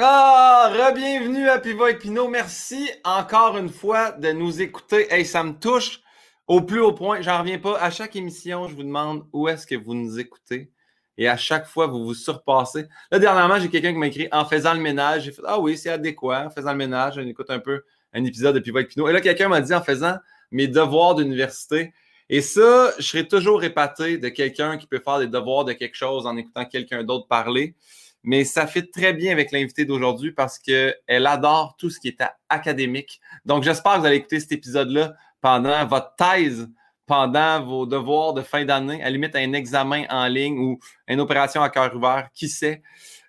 Ah, re-bienvenue à Pivot Pinot. Merci encore une fois de nous écouter. Hey, ça me touche au plus haut point. J'en reviens pas. À chaque émission, je vous demande où est-ce que vous nous écoutez. Et à chaque fois, vous vous surpassez. Là, dernièrement, j'ai quelqu'un qui m'a écrit en faisant le ménage. J'ai fait Ah oui, c'est adéquat. En faisant le ménage, on écoute un peu un épisode de Pivot avec Pinot. Et là, quelqu'un m'a dit en faisant mes devoirs d'université. Et ça, je serais toujours épaté de quelqu'un qui peut faire des devoirs de quelque chose en écoutant quelqu'un d'autre parler mais ça fait très bien avec l'invité d'aujourd'hui parce qu'elle adore tout ce qui est académique. Donc, j'espère que vous allez écouter cet épisode-là pendant votre thèse, pendant vos devoirs de fin d'année, à la limite un examen en ligne ou une opération à cœur ouvert, qui sait.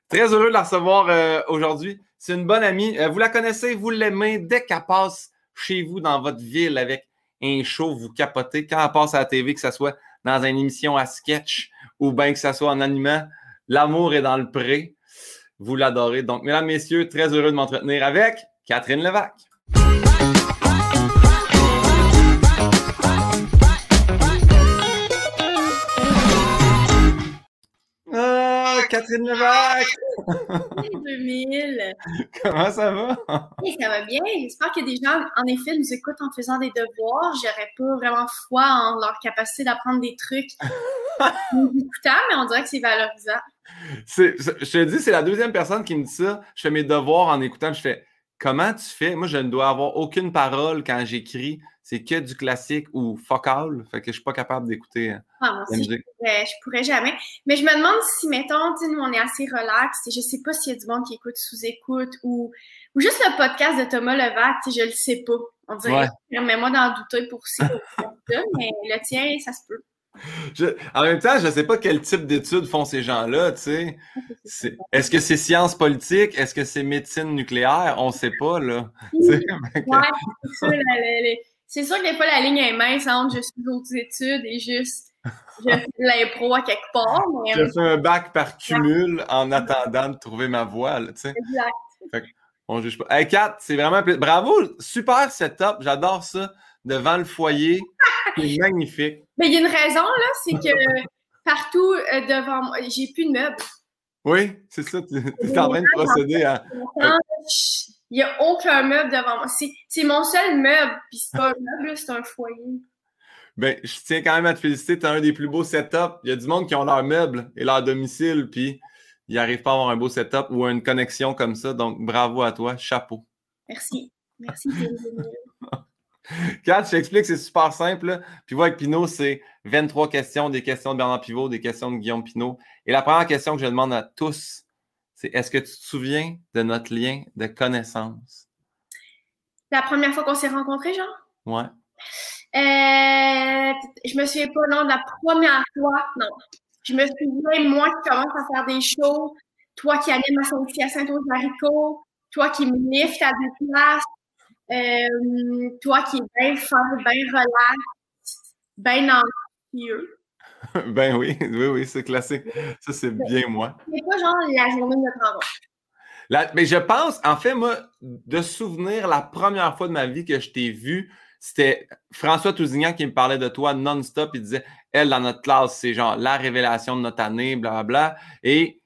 Très heureux de la recevoir euh, aujourd'hui. C'est une bonne amie. Euh, vous la connaissez, vous l'aimez. Dès qu'elle passe chez vous, dans votre ville, avec un show, vous capotez. Quand elle passe à la TV, que ce soit dans une émission à sketch ou bien que ce soit en animant, L'amour est dans le pré. Vous l'adorez. Donc, mesdames, messieurs, très heureux de m'entretenir avec Catherine Levac. Ah, Catherine Levac! 2000! Comment ça va? ça va bien. J'espère que des gens, en effet, nous écoutent en faisant des devoirs. J'aurais pas vraiment foi en leur capacité d'apprendre des trucs en écoutant, mais on dirait que c'est valorisant. Je te dis, c'est la deuxième personne qui me dit ça. Je fais mes devoirs en écoutant. Je fais comment tu fais? Moi, je ne dois avoir aucune parole quand j'écris. C'est que du classique ou focal. Fait que je suis pas capable d'écouter. Hein, ah, moi aussi, je pourrais, jamais. Mais je me demande si, mettons, nous, on est assez relax. Et je sais pas s'il y a du monde qui écoute sous-écoute ou, ou juste le podcast de Thomas Levac. Je le sais pas. On dirait, ouais. mets-moi dans le douteux pour ça. mais le tien, ça se peut en même temps, je ne sais pas quel type d'études font ces gens-là. Est-ce que c'est sciences politiques? Est-ce que c'est médecine nucléaire? On ne sait pas, là. c'est sûr, que des fois, la ligne est mince entre je suis aux études et juste je fais l'impro à quelque part. Je fais un bac par cumul en attendant de trouver ma voie. Exact. on juge pas. Hey, Kat, c'est vraiment... Bravo! Super setup, j'adore ça devant le foyer. C'est magnifique. Mais il y a une raison, là, c'est que partout euh, devant moi, j'ai plus de meubles. Oui, c'est ça. Tu es en train de procéder à. Il n'y a aucun meuble devant moi. C'est mon seul meuble, puis c'est pas un meuble, c'est un foyer. Ben, je tiens quand même à te féliciter. Tu as un des plus beaux setups. Il y a du monde qui ont leur meuble et leur domicile, puis ils n'arrivent pas à avoir un beau setup ou une connexion comme ça. Donc, bravo à toi. Chapeau. Merci. Merci. Kat, je t'explique, c'est super simple. Puis avec Pinot, c'est 23 questions, des questions de Bernard Pivot, des questions de Guillaume Pinot. Et la première question que je demande à tous, c'est est-ce que tu te souviens de notre lien de connaissance? La première fois qu'on s'est rencontrés, genre? Ouais. Euh, je me souviens pas, non, de la première fois, non. Je me souviens, moi, qui commence à faire des shows, toi qui anime à à Saint-Osarico, toi qui me lift à des places, euh, toi qui es bien fort, bien relax, bien anxieux. ben oui, oui, oui, c'est classique. Ça, c'est bien moi. C'est pas genre la journée de notre rencontre? mais je pense, en fait, moi, de souvenir la première fois de ma vie que je t'ai vu, c'était François Tousignan qui me parlait de toi non-stop. Il disait, elle, dans notre classe, c'est genre la révélation de notre année, blablabla. Et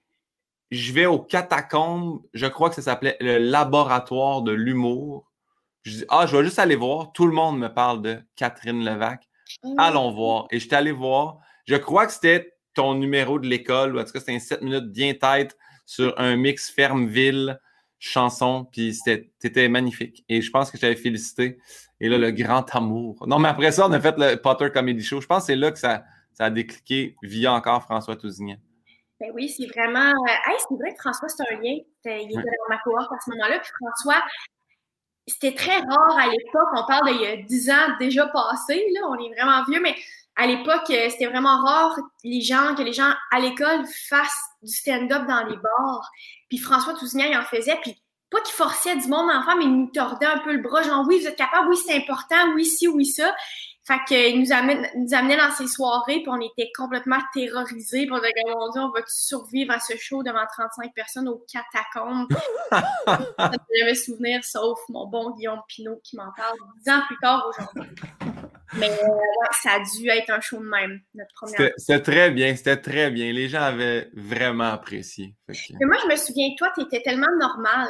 je vais au catacombe, je crois que ça s'appelait le laboratoire de l'humour. Je dis, ah, je vais juste aller voir. Tout le monde me parle de Catherine Levac. Mmh. Allons voir. Et je suis allé voir. Je crois que c'était ton numéro de l'école, ou en tout cas, c'était un 7 minutes bien tête sur un mix ferme-ville chanson, puis c'était magnifique. Et je pense que j'avais félicité. Et là, le grand amour. Non, mais après ça, on a fait le Potter Comedy Show. Je pense que c'est là que ça, ça a décliqué via encore François Tousignan. Ben oui, c'est vraiment. Euh, c'est vrai que François, c'est un lien. Il était dans ma cohorte à ce moment-là. Puis François, c'était très rare à l'époque. On parle d'il y a 10 ans déjà passé, là, on est vraiment vieux, mais à l'époque, euh, c'était vraiment rare les gens, que les gens à l'école fassent du stand-up dans les bars. Puis François Tousignan, il en faisait, puis pas qu'il forçait du monde en mais il nous tordait un peu le bras, genre oui, vous êtes capable, oui, c'est important, oui, si, oui, ça. Fait qu'il nous, amène, nous amenait dans ces soirées, puis on était complètement terrorisés. Puis on était comme, on va survivre à ce show devant 35 personnes aux catacombes? ça me souvenir, sauf mon bon Guillaume Pinot qui m'en parle dix ans plus tard aujourd'hui. Mais ouais, ça a dû être un show de même, notre première. C'était très bien, c'était très bien. Les gens avaient vraiment apprécié. Mais moi, je me souviens, toi, tu étais tellement normal.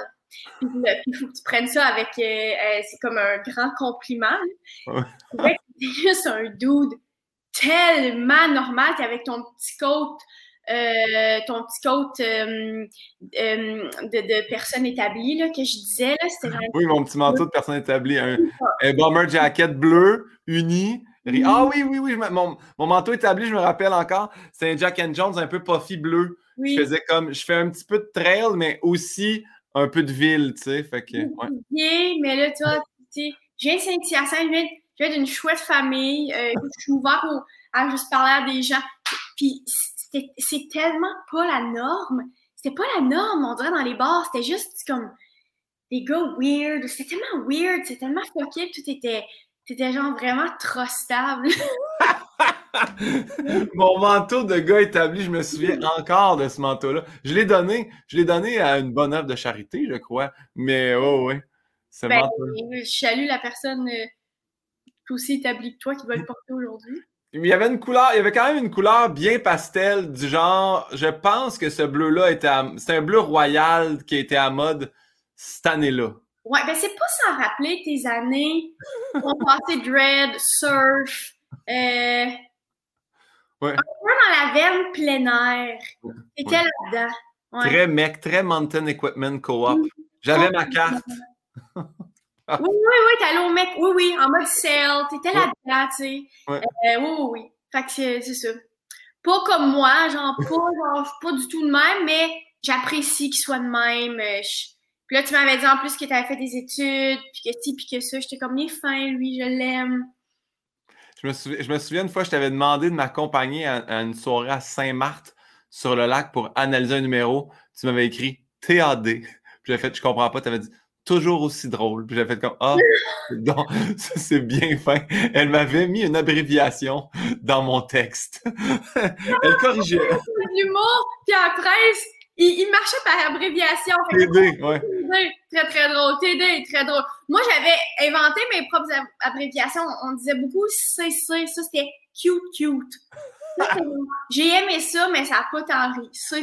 Puis il faut que tu prennes ça avec. c'est comme un grand compliment. Ouais. juste un dude tellement normal qu'avec ton petit coat euh, ton petit coat euh, euh, de, de, personne établie là, que je disais. Là, c'était oui, mon petit manteau de personne établie. Un, bomber jacket bleu, uni. Ah oui, oui, oui. mon, mon, manteau établi, je me rappelle encore, c'est un Jack and Jones un peu puffy bleu. Je faisais comme, je fais un petit peu de trail, mais aussi un peu de ville, tu sais. Fait que, ouais. mais là, toi, tu sais, je viens de Saint-Hyacinthe, je viens d'une chouette famille. je suis ouvert à juste parler à des gens. Puis c'est tellement pas la norme. C'était pas la norme, on dirait, dans les bars. C'était juste comme des gars weird. C'était tellement weird, c'était tellement fucké, tout était, c'était genre vraiment trustable. Mon manteau de gars établi, je me souviens encore de ce manteau-là. Je l'ai donné, je l'ai donné à une bonne œuvre de charité, je crois. Mais oh oui. Ben, je salue la personne euh, aussi établie que toi qui va le porter aujourd'hui? Il y avait une couleur, il y avait quand même une couleur bien pastel du genre, je pense que ce bleu-là était c'est un bleu royal qui était à mode cette année-là. Ouais, ben c'est pas sans rappeler tes années on passé dread, surf, euh, ouais. un peu dans la veine plein air. C'était là-dedans. Très mec, très Mountain Equipment Co-op. J'avais ma carte. Oui, oui, oui, t'es allé au mec, oui, oui, en mode sale, t'étais là-dedans, tu sais. Euh, oui, oui, oui. Fait que c'est ça. Pas comme moi, genre, pas, genre, pas du tout de même, mais j'apprécie qu'il soit de même. Euh, puis là, tu m'avais dit en plus que t'avais fait des études, puis que ci, puis que ça. J'étais comme, il fin, lui, je l'aime. Je me, souviens, je me souviens une fois, je t'avais demandé de m'accompagner à, une soirée à Saint-Marthe sur le lac pour analyser un numéro. Tu m'avais écrit TAD. Puis j'avais fait, je comprends pas, tu avais dit toujours aussi drôle. Puis j'ai fait comme Ah, ça c'est bien fin. Elle m'avait mis une abréviation dans mon texte. Elle corrigeait. L'humour, puis après, il, marchait par abréviation. TD, ouais. très très drôle. TD, très drôle. Moi, j'avais inventé mes propres abréviations. On disait beaucoup CC, ça c'était cute, cute. J'ai aimé ça, mais ça n'a pas tant ri. C'est.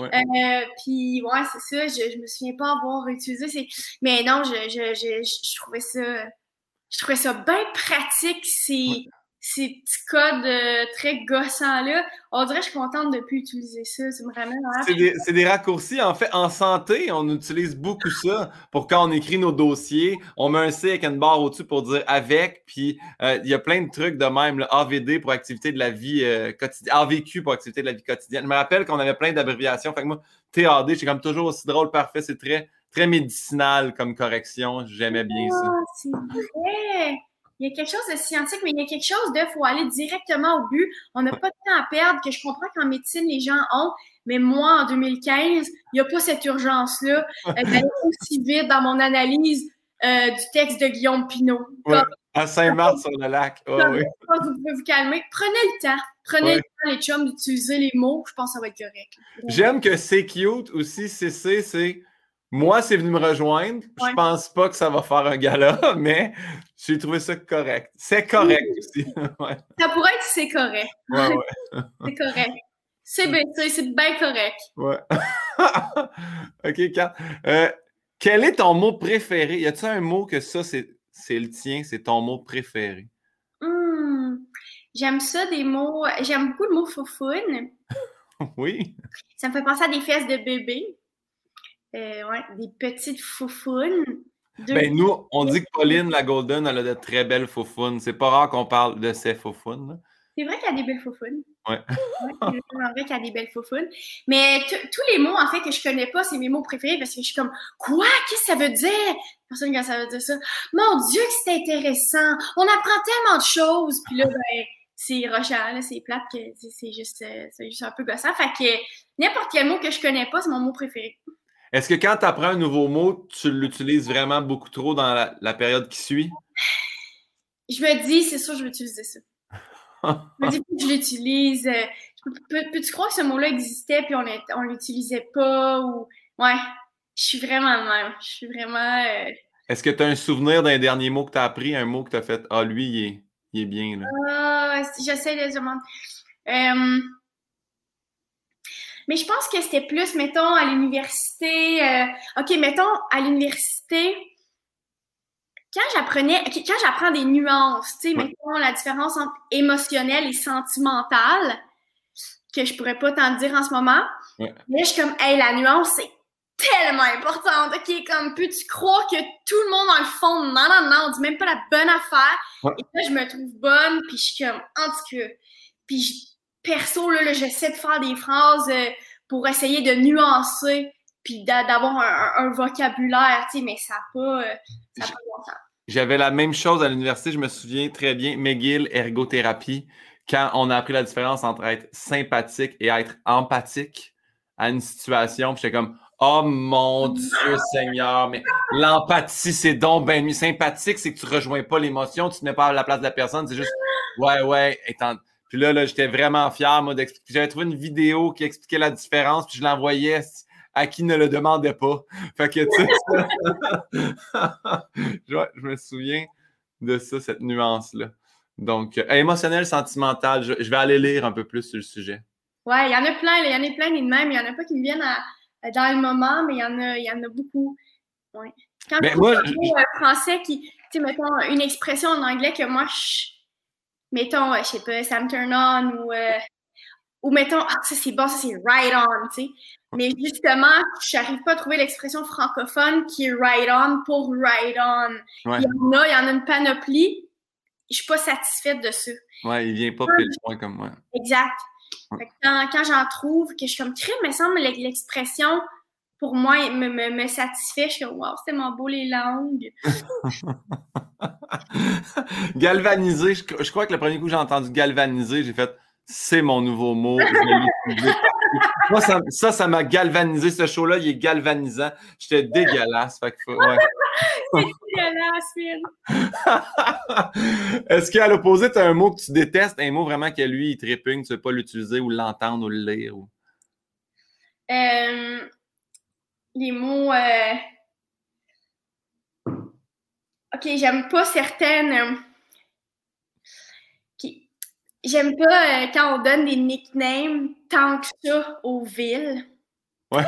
Euh, puis, ouais, c'est ça. Je, je me souviens pas avoir utilisé. Mais non, je, je, je, je, trouvais ça. Je trouvais ça bien pratique. C'est ces petits codes euh, très gossants-là. On dirait que je suis contente de ne plus utiliser ça. Ça me ramène C'est des, raccourcis. En fait, en santé, on utilise beaucoup ça pour quand on écrit nos dossiers. On met un C avec une barre au-dessus pour dire avec. Puis euh, il y a plein de trucs de même. Le AVD pour activité de la vie euh, quotidienne. AVQ pour activité de la vie quotidienne. Je me rappelle qu'on avait plein d'abréviations. Fait que moi, TAD, c'est comme toujours aussi drôle, parfait. C'est très, très médicinal comme correction. J'aimais bien ça. Ah, c'est vrai il y a quelque chose de scientifique, mais il y a quelque chose de faut aller directement au but. On n'a pas de temps à perdre, que je comprends qu'en médecine, les gens ont, mais moi, en 2015, il n'y a pas cette urgence-là euh, d'aller aussi vite dans mon analyse euh, du texte de Guillaume Pinot. à Saint-Marc sur le lac. vous pouvez vous calmer. Prenez le temps. Prenez le temps, les chums, d'utiliser les mots. Je pense que ça va être correct. J'aime que c'est cute aussi, CC, c'est moi, c'est venu me rejoindre. Je pense pas que ça va faire un gala, mais j'ai trouvé ça correct. C'est correct aussi. Ça pourrait être c'est correct. c'est correct. C'est bien, c'est bien correct. Ouais. OK, Kat. Euh, quel est ton mot préféré? Y a-t-il un mot que ça, c'est le tien, c'est ton mot préféré? Hmm. J'aime ça, des mots. J'aime beaucoup le mot foufoune. oui. Ça me fait penser à des fesses de bébé. Euh, ouais, des petites foufounes. Ben, nous, on dit que Pauline, la Golden, elle a de très belles foufounes. C'est pas rare qu'on parle de ces foufounes. C'est vrai qu'il y a des belles foufounes. Ouais. ouais c'est vrai qu'il y a des belles foufounes. Mais tous les mots, en fait, que je connais pas, c'est mes mots préférés parce que je suis comme, quoi? Qu'est-ce que ça veut dire? Personne quand ça veut dire ça. Mon Dieu, que c'est intéressant. On apprend tellement de choses. Puis là, ben, c'est rochant, c'est plate, que c'est juste, euh, juste un peu gossant. Fait que n'importe quel mot que je connais pas, c'est mon mot préféré. Est-ce que quand tu apprends un nouveau mot, tu l'utilises vraiment beaucoup trop dans la, période qui suit? Je me dis, c'est sûr, je vais utiliser ça. je me dis, que je l'utilise. Euh, peux-tu croire que ce mot-là existait puis on ne l'utilisait pas? Ou... Ouais, je suis vraiment même. Je suis vraiment. Euh, Est-ce que tu as un souvenir d'un dernier mot que tu as appris, un mot que tu as fait Ah, lui, il est, il est bien, là? Ah, j'essaie de demander. Euh, mais je pense que c'était plus, mettons, à l'université. Euh, OK, mettons, à l'université, quand j'apprenais, quand j'apprends des nuances, tu sais, mettons, la différence entre émotionnel et sentimental, que je pourrais pas t'en dire en ce moment. Mais je suis comme, hey, la nuance, c'est tellement importante. OK, comme, peux-tu croire que tout le monde dans le fond, non, non, non, on dit même pas la bonne affaire. Et là, je me trouve bonne, puis je suis comme, en tout cas, puis perso, là, j'essaie de faire des phrases euh, pour essayer de nuancer, puis d'avoir un, vocabulaire, tu sais, mais ça n'a pas, euh, pas longtemps. J'avais la même chose à l'université, je me souviens très bien, McGill, ergothérapie, quand on a appris la différence entre être sympathique et être empathique à une situation, j'étais comme, Oh mon Dieu Seigneur, mais l'empathie, c'est donc ben Sympathique, c'est que tu rejoins pas l'émotion, tu te mets pas à la place de la personne, c'est juste ouais, ouais. Puis là, là j'étais vraiment fier, moi, d'expliquer. J'avais trouvé une vidéo qui expliquait la différence, puis je l'envoyais à qui ne le demandait pas. Fait que, tu sais, je, me souviens de ça, cette nuance-là. Donc, euh, émotionnel, sentimental, je, vais aller lire un peu plus sur le sujet. Ouais, il y en a plein, il y en a plein, de même. Il y en a pas qui me viennent à dans le moment, mais il y en a, il y en a beaucoup. Ouais. Quand mais moi, je... un français qui, tu sais, mettons, une expression en anglais que moi, je, mettons, je sais pas, ça me turn on ou, euh, ou mettons, ah, ça c'est bon, ça c'est right on, tu sais. Mais justement, je n'arrive pas à trouver l'expression francophone qui est right on pour right on. Il y en a, il y en a une panoplie. Je suis pas satisfaite de ça. Ouais, il vient pas pile point comme moi. Exact quand, j'en trouve, que je suis comme crime, me semble l'expression pour moi me, me, me, satisfait. Je suis comme wow, c'est mon beau les langues. galvaniser, je, crois que le premier coup que j'ai entendu galvaniser, j'ai fait c'est mon nouveau mot. Moi, ça, ça m'a galvanisé. Ce show-là, il est galvanisant. J'étais dégueulasse. Fait que, ouais. c'est dégueulasse, Est-ce qu'à l'opposé, tu as un mot que tu détestes, un mot vraiment que lui, il te répugne, tu ne veux pas l'utiliser ou l'entendre ou le lire? Ou... Euh, les mots. Euh... Ok, j'aime pas certaines. Euh, j'aime pas euh, quand on donne des nicknames tant que ça aux villes. Ouais.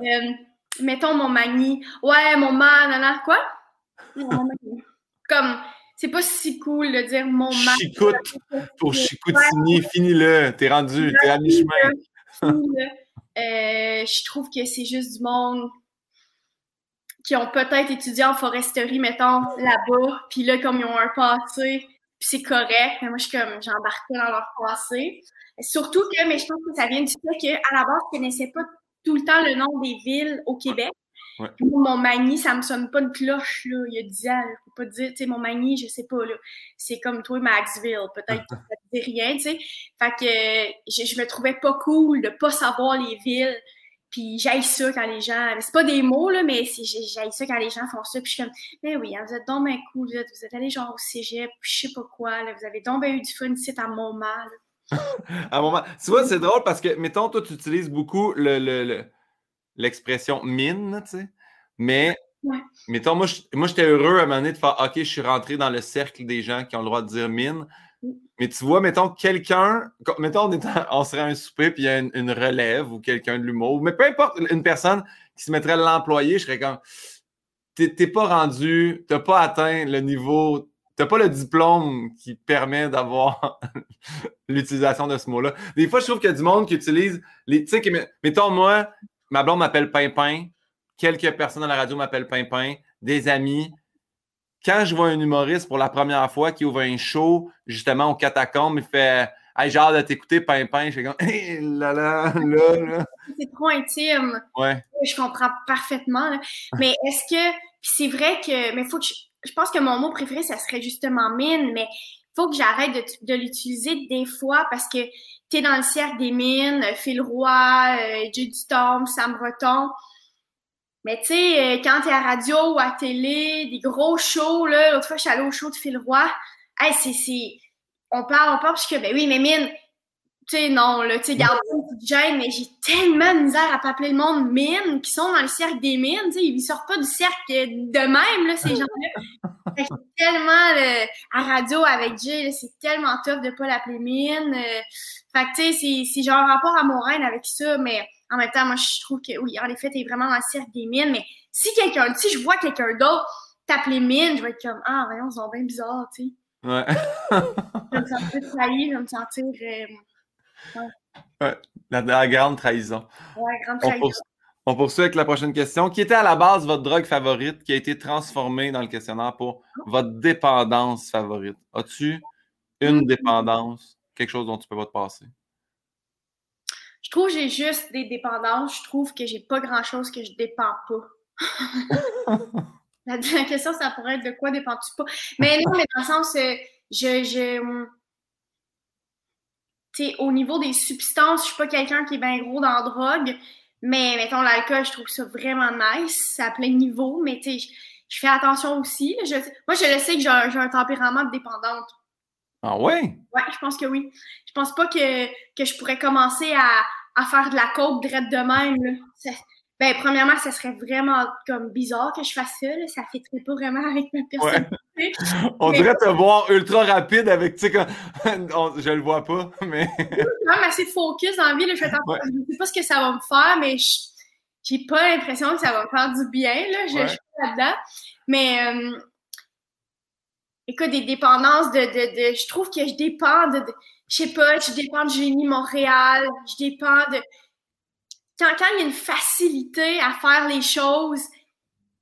mettons mon mani. Ouais, mon man, là, quoi? Comme, c'est pas si cool de dire mon man. Chicoute pour Chicoutini, finis-le. T'es rendu, t'es à mi-chemin. Euh, je trouve que c'est juste du monde qui ont peut-être étudié en foresterie, mettons, là-bas, puis là, comme ils ont un passé, puis c'est correct, mais moi, je suis comme, j'embarque dans leur passé. Surtout que, mais je pense que ça vient du fait qu'à la base, je connaissais pas tout le temps le nom des villes au Québec. Ouais. mon mani, ça me sonne pas une cloche, là, il y a 10 ans. Je peux pas dire, tu sais, mon mani, je sais pas, là. C'est comme toi, Maxville. Peut-être que ça te dit rien, tu sais. Fait que je, je, me trouvais pas cool de pas savoir les villes. Puis j'aille ça quand les gens. C'est pas des mots, là, mais j'aille ça quand les gens font ça. Puis je suis comme, mais oui, hein, vous êtes donc bien cool. Vous êtes, vous êtes allés genre au cégep, je sais pas quoi. Là, vous avez donc bien eu du fun ici à Montmal. à un moment. Tu vois, c'est drôle parce que, mettons, toi, tu utilises beaucoup l'expression le, mine, tu sais. Mais, mettons, moi, j'étais heureux à un moment donné de faire OK, je suis rentré dans le cercle des gens qui ont le droit de dire mine. Mais tu vois, mettons, quelqu'un, mettons, on, serait un souper, puis il y a une, relève ou quelqu'un de l'humour, mais peu importe, une personne qui se mettrait l'employé, je serais comme, t'es pas rendu, t'as pas atteint le niveau t'as pas le diplôme qui permet d'avoir l'utilisation de ce mot-là. Des fois, je trouve qu'il y a du monde qui utilise les. Tu sais, mettons, moi, ma blonde m'appelle Pimpin, quelques personnes à la radio m'appellent Pimpin, des amis. Quand je vois un humoriste pour la première fois qui ouvre un show, justement, au catacombe, il fait Hey, j'ai hâte de t'écouter, Pimpin. Je fais comme hey, là, là, là, là. C'est trop intime. Ouais. Je comprends parfaitement. Mais est-ce que. c'est vrai que. Mais faut que je je pense que mon mot préféré, ça serait justement mine, mais faut que j'arrête de, de l'utiliser des fois parce que tu es dans le cercle des mines, Phil Roy, euh, J. Storm, Sam Breton. Mais tu sais, euh, quand t'es à radio ou à télé, des gros shows, là, l'autre fois, je suis allée au show de Phil Roy. Hey, c'est, c'est, on parle, on parle, parce que, ben oui, mais mine, tu sais, non, là, tu sais, garde une gêne, mais j'ai tellement de misère à pas appeler le monde mine, qui sont dans le cercle des mines, tu sais, ils sortent pas du cercle de même, là, ces gens-là. c'est tellement, à radio avec Jay, c'est tellement tough de pas l'appeler mine. Euh, fait que, tu sais, c'est genre un rapport à mon avec ça, mais en même temps, moi, je trouve que, oui, en effet, t'es vraiment dans le cercle des mines, mais si quelqu'un, si je vois quelqu'un d'autre t'appeler mine, je vais être comme, ah, voyons, c'est bien bizarre, tu sais. Ouais. je vais me sentir trahi, je vais me sentir... Euh, Ouais. La, grande trahison. Ouais, grande trahison. On, poursuit avec la prochaine question. Qui était à la base votre drogue favorite qui a été transformée dans le questionnaire pour votre dépendance favorite? As-tu une mm. dépendance, quelque chose dont tu peux pas te passer? Je trouve que j'ai juste des dépendances. Je trouve que j'ai pas grand-chose que je dépends pas. la, question, ça pourrait être de quoi dépends-tu pas? Mais non, mais dans le sens, euh, je, je au niveau des substances, je suis pas quelqu'un qui est bien gros dans la drogue, mais mettons l'alcool, je trouve ça vraiment nice, à plein niveau, mais tu je, fais attention aussi. moi, je le sais que j'ai un, tempérament de dépendante. Ah ouais? Ouais, je pense que oui. Je pense pas que, que je pourrais commencer à, faire de la coke drette de même. Là. Ben, premièrement, ça serait vraiment comme bizarre que je fasse ça. Là. Ça ne très pas vraiment avec ma personnalité. On dirait te voir ultra rapide avec, tu sais, quand... je le vois pas, mais. Je quand même assez focus dans la vie. Là. Je ne sais pas ce que ça va me faire, mais je j'ai pas l'impression que ça va me faire du bien. Là. Je, suis là-dedans. Mais euh, écoute, des dépendances de, de, de, Je trouve que je dépends de. de je sais pas, je dépends de Génie Montréal, je dépends de quand, il y a une facilité à faire les choses,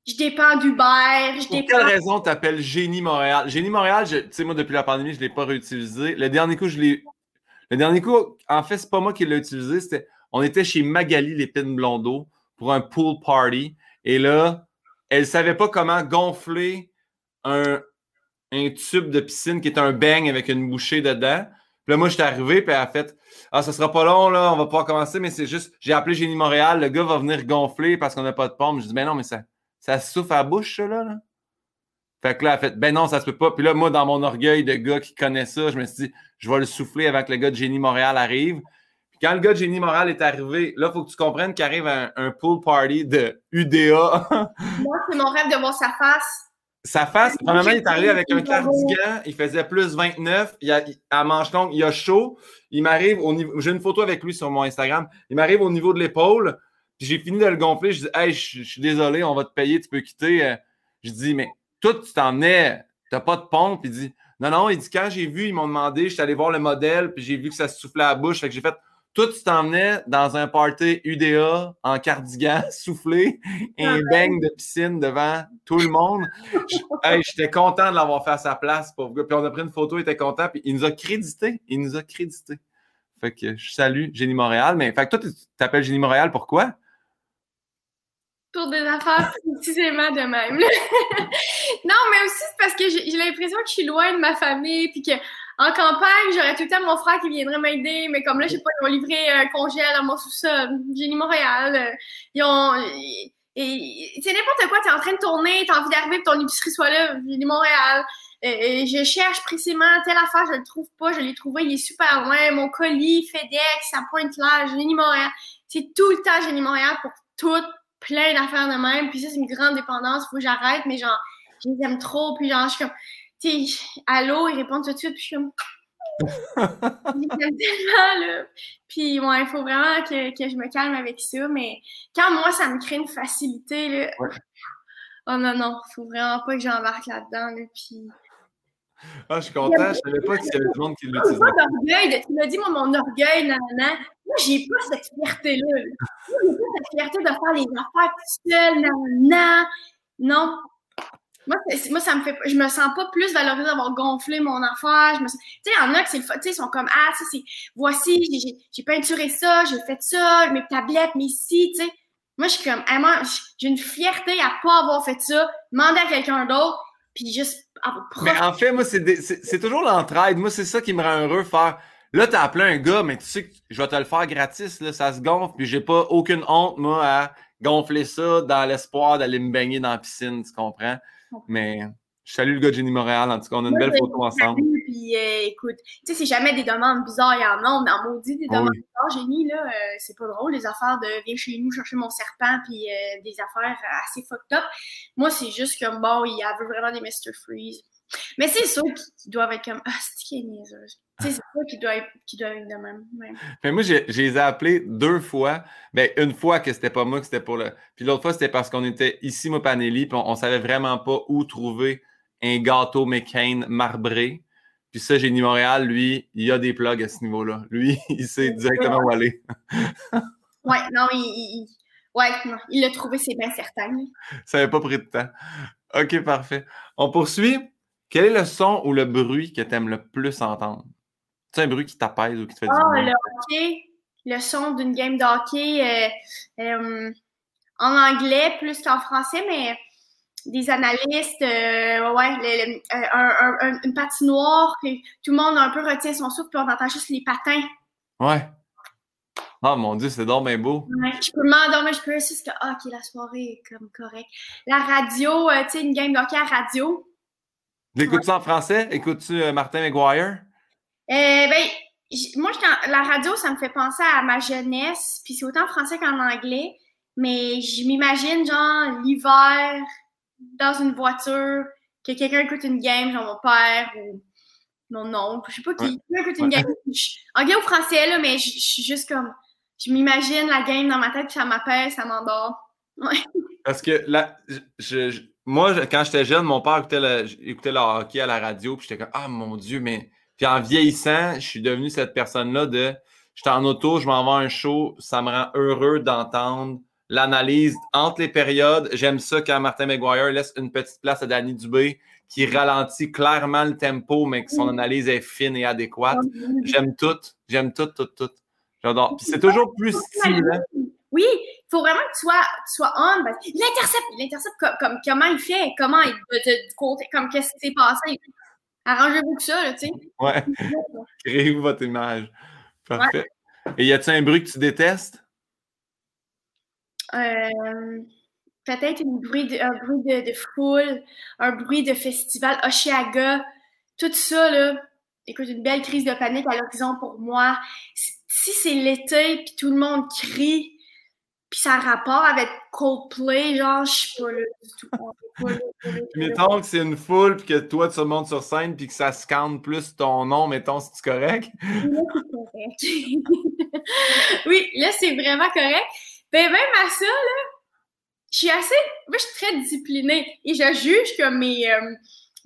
je dépends d'Uber. Je Pour quelle raison tu appelles Génie Montréal? Génie Montréal, tu sais, moi, depuis la pandémie, je ne l'ai pas réutilisé. Le dernier coup, je l'ai. Le dernier coup, en fait, c'est pas moi qui l'ai utilisé. C'était... On était chez Magali Lépine Blondeau pour un pool party. Et là, elle ne savait pas comment gonfler un, un tube de piscine qui est un bang avec une bouchée dedans. Puis là, moi, j'étais arrivé, puis elle a fait Ah, ça sera pas long, là, on va pouvoir commencer, mais c'est juste, j'ai appelé Génie Montréal, le gars va venir gonfler parce qu'on n'a pas de pompe. Je dis Ben non, mais ça, ça souffle à bouche, ça, là, Fait que là, elle a fait Ben non, ça se peut pas. Puis là, moi, dans mon orgueil de gars qui connaît ça, je me suis dit Je vais le souffler avant que le gars de Génie Montréal arrive. Puis quand le gars de Génie Montréal est arrivé, là, il faut que tu comprennes qu'il arrive un, un pool party de UDA. moi, c'est mon rêve de voir sa face. Sa face, premièrement, il est arrivé avec un cardigan, il faisait plus 29, il a, à manche longue, il a chaud. Il m'arrive au niveau, j'ai une photo avec lui sur mon Instagram, il m'arrive au niveau de l'épaule, puis j'ai fini de le gonfler, je dis, hey, je, suis désolé, on va te payer, tu peux quitter. Euh, je dis, mais toi, tu t'en es, t'as pas de pompe. Il dit, non, non, il dit, quand j'ai vu, ils m'ont demandé, je suis allé voir le modèle, puis j'ai vu que ça se soufflait à la bouche, fait que j'ai fait, toi, tu t'emmenais dans un party UDA en cardigan, soufflé, et un bang de piscine devant tout le monde. J'étais content de l'avoir fait à sa place, Puis on a pris une photo, il était content, puis il nous a crédité. Il nous a crédité. Fait que je salue Génie Montréal. Mais fait que toi, tu t'appelles Génie Montréal, pourquoi? Pour des affaires précisément de même. non, mais aussi c'est parce que j'ai l'impression que je suis loin de ma famille, puis que en campagne, j'aurais tout le temps mon frère qui viendrait m'aider, mais comme là, j'ai pas, ils ont livré un congèle à mon sous-sol. Génie Montréal. Euh, ils ont. Et, c'est n'importe quoi, tu es en train de tourner, tu as envie d'arriver ton épicerie soit là, Génie Montréal. Et, je cherche précisément telle affaire, je le trouve pas, je l'ai trouvé, il est super loin. Mon colis, FedEx, ça pointe là, Génie Montréal. C'est tout le temps Génie Montréal pour tout, plein d'affaires de même. Puis ça, c'est une grande dépendance, faut que j'arrête, mais genre, je les aime trop, puis genre, je suis comme allô, ils répondent tout de suite, puis je suis comme. tellement, là. Puis, ouais, il faut vraiment que, que, je me calme avec ça, mais quand moi, ça me crée une facilité, là. Oh non, non, faut vraiment pas que j'embarque là-dedans, là. Puis. Ah, je suis content, je savais pas qu'il y avait du monde qui l'utilisait. pas d'orgueil, tu m'as dit, moi, mon orgueil, nan, nan. Moi, j'ai pas cette fierté-là. Moi, j'ai pas cette fierté de faire les affaires tout seul, nan, nan. Non, moi, moi, ça me fait je me sens pas plus valorisée d'avoir gonflé mon affaire. Tu sais, il y en a qui c'est tu sais, sont comme Ah, ça, c'est voici, j'ai peinturé ça, j'ai fait ça, mes tablettes, mes si, tu sais. Moi, je suis comme moi, j'ai une fierté à pas avoir fait ça, demander à quelqu'un d'autre, puis juste Mais en fait, moi, c'est toujours l'entraide. Moi, c'est ça qui me rend heureux faire. Là, t'as appelé un gars, mais tu sais que je vais te le faire gratis, là, ça se gonfle, puis j'ai pas aucune honte, moi, à gonfler ça dans l'espoir d'aller me baigner dans la piscine, tu comprends? Mais je salue le gars de Jenny Montréal. En tout cas, on a une belle photo ensemble. puis euh, écoute, tu sais, c'est jamais des demandes bizarres, il y en a, on en maudit des Ah demandes oui. bizarres, génie, là, euh, c'est pas drôle, les affaires de viens chez nous chercher mon serpent, puis euh, des affaires assez fucked up. Moi, c'est juste comme, bon, il y a veut vraiment des Mr. Freeze. Mais c'est sûr qu'ils doivent être comme, ah, c'est qui est niaiseuse. C'est sûr qu'ils doivent, qu'ils doivent être de même. ouais. Mais moi, j'ai- je les ai appelés deux fois. Ben, une fois que c'était pas moi, que c'était pour le. Puis l'autre fois, c'était parce qu'on était ici, moi, Panelli, puis on, on savait vraiment pas où trouver un gâteau McCain marbré. Puis ça, Génie Montréal, lui, il a des plugs à ce niveau-là. Lui, il sait directement où aller. Ouais, non, il- ouais, non, il l'a trouvé, c'est bien certain. Ça n'avait pas pris de temps. OK, parfait. On poursuit. Quel est le son ou le bruit que tu aimes le plus entendre? Tu sais, un bruit qui t'apaise ou qui te fait du Ah, bien? le hockey, le son d'une game de hockey euh, euh, en anglais plus qu'en français, mais des analystes, euh, ouais, le- le- un- un- un- une patinoire, que tout le monde un peu retient son souffle, puis on entend juste les patins. Ouais. Oh mon Dieu, c'est donc bien beau. Ouais, je peux m'endormir, je peux juste que, ah, ok, la soirée est comme correct. La radio, tu sais, une game de hockey à radio. L'écoutes-tu en français? Écoutes-tu euh, Martin McGuire? Euh, ben, moi, la radio, ça me fait penser à ma jeunesse, puis c'est autant en français qu'en anglais, mais je m'imagine, genre, l'hiver, dans une voiture, que quelqu'un écoute une game, genre mon père ou mon oncle, je sais pas qui, Ouais. quelqu'un écoute une game, je- anglais ou français, là, mais je suis juste comme, je m'imagine la game dans ma tête, puis ça m'appelle, ça m'endort. Parce que là, je, je- moi, quand j'étais jeune, mon père écoutait le, écoutait le hockey à la radio, puis j'étais comme Ah mon Dieu, mais. Puis en vieillissant, je suis devenu cette personne-là de j'étais en auto, je m'en vais à un show, ça me rend heureux d'entendre l'analyse entre les périodes. J'aime ça quand Martin McGuire laisse une petite place à Danny Dubé qui ralentit clairement le tempo, mais que son analyse est fine et adéquate. J'aime tout. J'aime tout, tout, tout. J'adore. Puis c'est toujours plus stimulant. Oui, faut vraiment que tu sois, tu sois on. ben, il intercepte, il intercepte comme, comme- comment il fait, comment il de, côté, comme qu'est-ce qui s'est passé? Arrangez-vous que ça, tu sais. Ouais. Créez-vous votre image. Parfait. Et y a-t-il un bruit que tu détestes? Euh, Peut-être un bruit, de, un bruit de, de foule, un bruit de festival Oshiaga, tout ça, là. Écoute, une belle crise de panique à l'horizon pour moi. Si si c'est l'été, puis tout le monde crie, puis ça a rapport avec Coldplay, genre, je suis pas là du tout. On est pas là, pas là, pas là. Mettons que c'est une foule, puis que toi, tu montes sur scène, puis que ça scande plus ton nom, mettons, si tu correct. Là, c'est correct. oui, là, c'est vraiment correct. Ben, même à ça, là, je suis assez. Moi, je suis très disciplinée. Et je juge que mes. euh,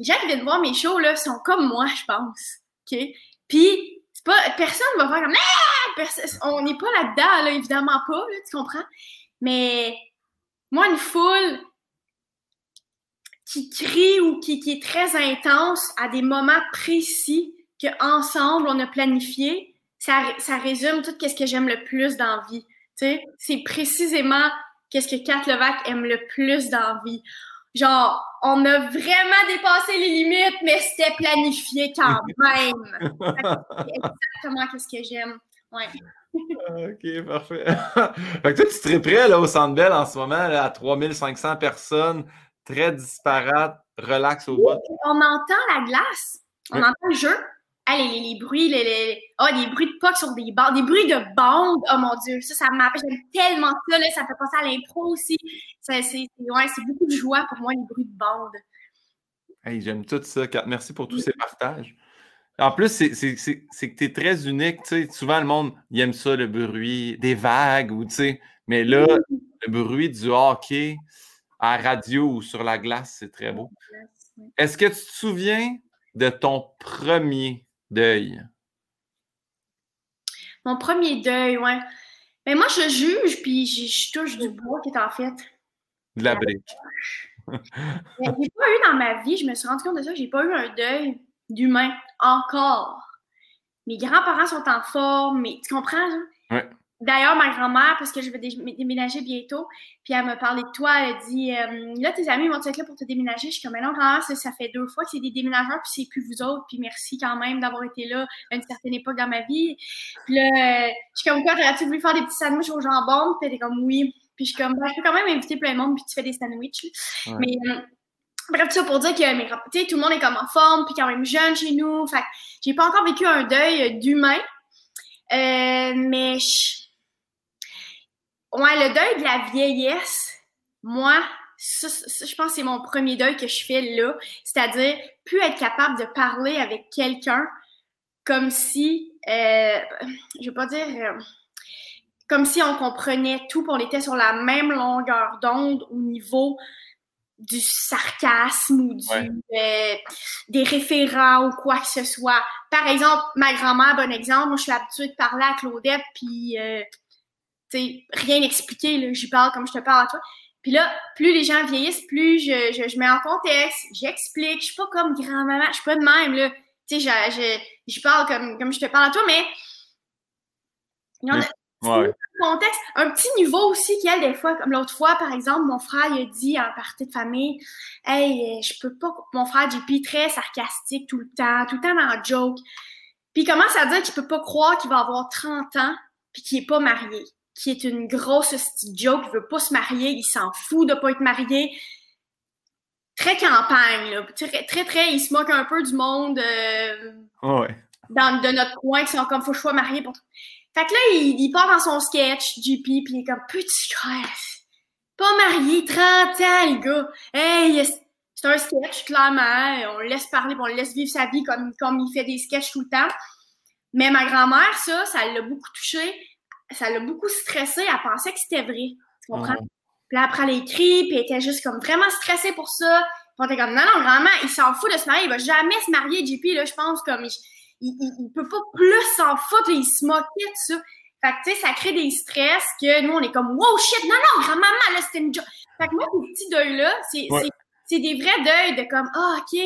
les gens qui viennent voir mes shows, là, sont comme moi, je pense. OK? Puis, Personne va faire comme. Ah! On n'est pas là-dedans, là, évidemment pas, tu comprends? Mais, moi, une foule qui crie ou qui, qui est très intense à des moments précis qu'ensemble, on a planifié, ça, ça résume tout ce que j'aime le plus dans la vie. C'est précisément qu'est-ce que Kat Levac aime le plus dans vie. Genre, on a vraiment dépassé les limites, mais c'était planifié quand même. Exactement qu'est-ce que j'aime. Ouais. OK, parfait. fait que toi, tu prêt là, au Centre Bell en ce moment, là, à 3500 personnes, très disparates, relax au bout. On entend la glace, on entend le jeu. Ah, les, bruits, les, les, ah, les bruits de puck sur des bandes, des bruits de bandes. Oh mon Dieu, ça, ça m'appelle. J'aime tellement ça, là, ça fait penser à l'impro aussi. C'est ouais, c'est beaucoup de joie pour moi, les bruits de bandes. Hey, j'aime tout ça. Kat. Merci pour tous ces partages. En plus, c'est- que tu es très unique. tu sais. Souvent, le monde il aime ça, le bruit des vagues. Ou, tu sais. mais là, le bruit du hockey à radio ou sur la glace, c'est très beau. Est-ce que tu te souviens de ton premier deuil? Mon premier deuil, ouais. Mais moi, je juge, puis je, je touche du bois qui est en fait. De la brique. J'ai pas eu dans ma vie, je me suis rendu compte de ça, j'ai pas eu un deuil d'humain encore. Mes grands-parents sont en forme, mais tu comprends, hein? Ouais. D'ailleurs, ma grand-mère, parce que je vais dé- déménager bientôt, puis elle m'a parlé de toi, elle dit euh, Là, tes amis vont être là pour te déménager. Je suis comme Mais non, grand-mère, ça, ça fait deux fois que c'est des déménageurs, puis c'est plus vous autres, puis merci quand même d'avoir été là à une certaine époque dans ma vie. Puis là, je suis comme Quoi, t'aurais-tu voulu faire des petits sandwichs au jambon? Puis t'es comme Oui. Puis je suis comme Ben, Je peux quand même inviter plein de monde, puis tu fais des sandwichs. Ouais. Mais euh, bref, tout ça pour dire que mes, tout le monde est comme en forme, puis quand même jeune chez nous. Fait j'ai pas encore vécu un deuil d'humain. Euh, mais ouais, le deuil de la vieillesse, moi, je pense que c'est mon premier deuil que je fais là. C'est-à-dire, plus être capable de parler avec quelqu'un comme si, euh, je vais pas dire, euh, comme si on comprenait tout, on était sur la même longueur d'onde au niveau du sarcasme ou du, euh, des référents ou quoi que ce soit. Par exemple, ma grand-mère, bon exemple, moi je suis habituée de parler à Claudette, puis euh, rien expliquer, j'y parle comme je te parle à toi. Puis là, plus les gens vieillissent, plus je, je, je mets en contexte, j'explique, je suis pas comme grand-maman, je suis pas de même, là. Tu sais, je, je, je, parle comme, comme je te parle à toi, mais... Ouais. Contexte. Un petit niveau aussi qu'il y a des fois, comme l'autre fois, par exemple, mon frère il a dit en partie de famille Hey, je peux pas. Mon frère JP, très sarcastique tout le temps, tout le temps dans le joke. Puis il commence à dire qu'il peut pas croire qu'il va avoir 30 ans puis qu'il est pas marié. Qui est une grosse joke, il veut pas se marier, il s'en fout de pas être marié. Très campagne, là. Très, très, très, il se moque un peu du monde euh, ouais. dans, de notre coin qui sont comme faut que je sois marié pour. Fait que là, il, il part dans son sketch, JP, puis il est comme petit frère. Pas marié, 30 ans, le gars. Hey, c'est un sketch, clairement. On le laisse parler, on le laisse vivre sa vie comme, comme il fait des sketchs tout le temps. Mais ma grand-mère, ça, ça l'a beaucoup touché. Ça l'a beaucoup stressé. Elle pensait que c'était vrai. Tu comprends? Puis là, après, elle écrit, puis elle était juste comme vraiment stressée pour ça. Puis on était comme, non, non, grand-mère, il s'en fout de se marier. Il va jamais se marier, JP, là, je pense, comme il, il, peut pas plus s'en foutre, il se moquait de ça. Fait que, tu sais, ça crée des stress que nous, on est comme, wow, shit, non, non, grand-maman, là, c'était une joke. Fait que moi, ces petits deuils-là, c'est c'est des vrais deuils de comme, ah, OK,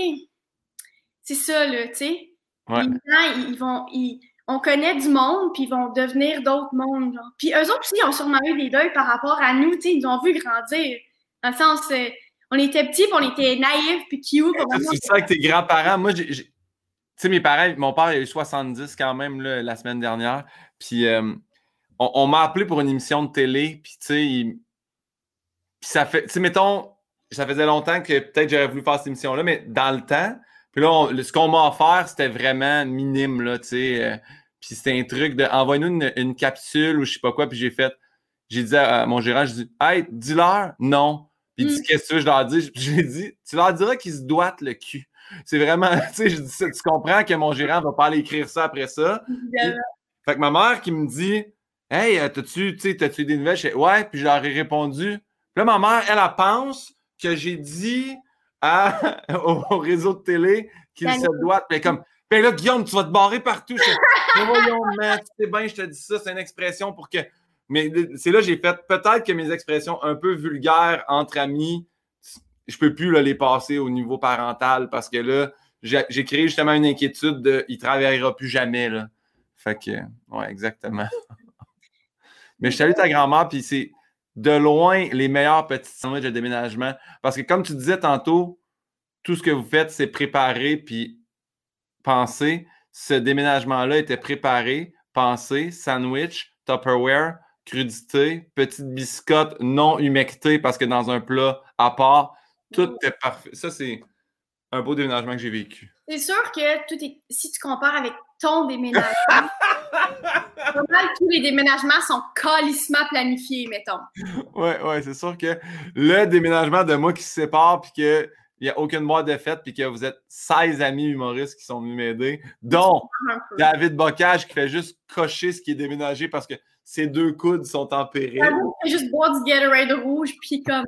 c'est ça, là, tu sais. Ouais. Les ils vont, ils, on connaît du monde, puis ils vont devenir d'autres mondes. Puis eux autres aussi, ont sûrement eu des deuils par rapport à nous, tu ils nous ont vu grandir. Dans le sens, euh, on était petits, puis on était naïfs, puis cute. C'est ça avec tes grands-parents. Moi, j'ai sais, mes parents, mon père a eu 70 quand même la semaine dernière. Puis euh, on, m'a appelé pour une émission de télé. Puis tu sais, ça fait, tu sais, mettons, ça faisait longtemps que peut-être j'aurais voulu faire cette émission-là, mais dans le temps, puis là, ce qu'on m'a offert, c'était vraiment minime, là, tu sais. Euh, puis c'était un truc de envoie-nous une, capsule ou je sais pas quoi. Puis j'ai fait, j'ai dit à, mon gérant, je dis, hey, dis-leur non. Puis il dit, mm. qu'est-ce que tu veux, je leur dis, j'ai dit, tu leur diras qu'ils se doivent le cul. C'est vraiment, tu sais, je dis tu comprends que mon gérant va pas aller écrire ça après ça. fait que ma mère qui me dit, Hey, euh, t'as-tu, tu sais, des nouvelles? ouais, puis je leur ai répondu. Puis là, ma mère, elle, elle pense que j'ai dit à, au, réseau de télé qu'il se doit. Puis comme, ben là, Guillaume, tu vas te barrer partout. Je, voyons, mais tu sais bien, je te dis ça, c'est une expression pour que. Mais c'est là j'ai fait peut-être que mes expressions un peu vulgaires entre amis je peux plus les passer au niveau parental parce que là, j'ai créé justement une inquiétude de il travaillera plus jamais. Là. Fait que, ouais, exactement. Mais je salue ta grand-mère, puis c'est de loin les meilleurs petits sandwichs de déménagement. Parce que comme tu disais tantôt, tout ce que vous faites, c'est préparer puis penser. Ce déménagement-là était préparé, pensé, sandwich, Tupperware, crudité, petite biscotte non humectée parce que dans un plat à part, tout est parfait. Ça, c'est un beau déménagement que j'ai vécu. C'est sûr que tout est, si tu compares avec ton déménagement, tous les déménagements sont calissement planifiés, mettons. Oui, ouais, c'est sûr que le déménagement de moi qui se sépare puis qu'il n'y a aucune boîte de fête, puis que vous êtes 16 amis humoristes qui sont venus m'aider, dont David Bocage qui fait juste cocher ce qui est déménagé parce que ses deux coudes sont en péril. fait juste boire du Gatorade rouge, puis comme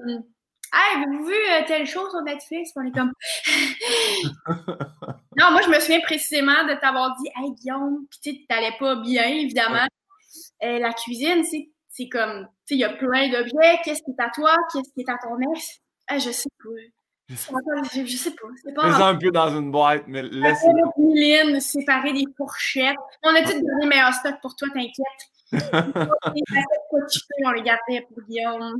Hey, avez-vous vu euh, telle chose sur Netflix? On est comme. non, moi, je me souviens précisément de t'avoir dit, hey, Guillaume, puis tu t'allais pas bien, évidemment. Euh, la cuisine, c'est comme, tu sais, il y a plein d'objets. Qu'est-ce qui est à toi? Qu'est-ce qui est à ton ex? Ah, je sais pas. Je sais pas. C'est pas. un peu dans une boîte, mais laisse. Miline, séparer des fourchettes. On a tout donné meilleur stock pour toi, t'inquiète? On les gardait pour Guillaume.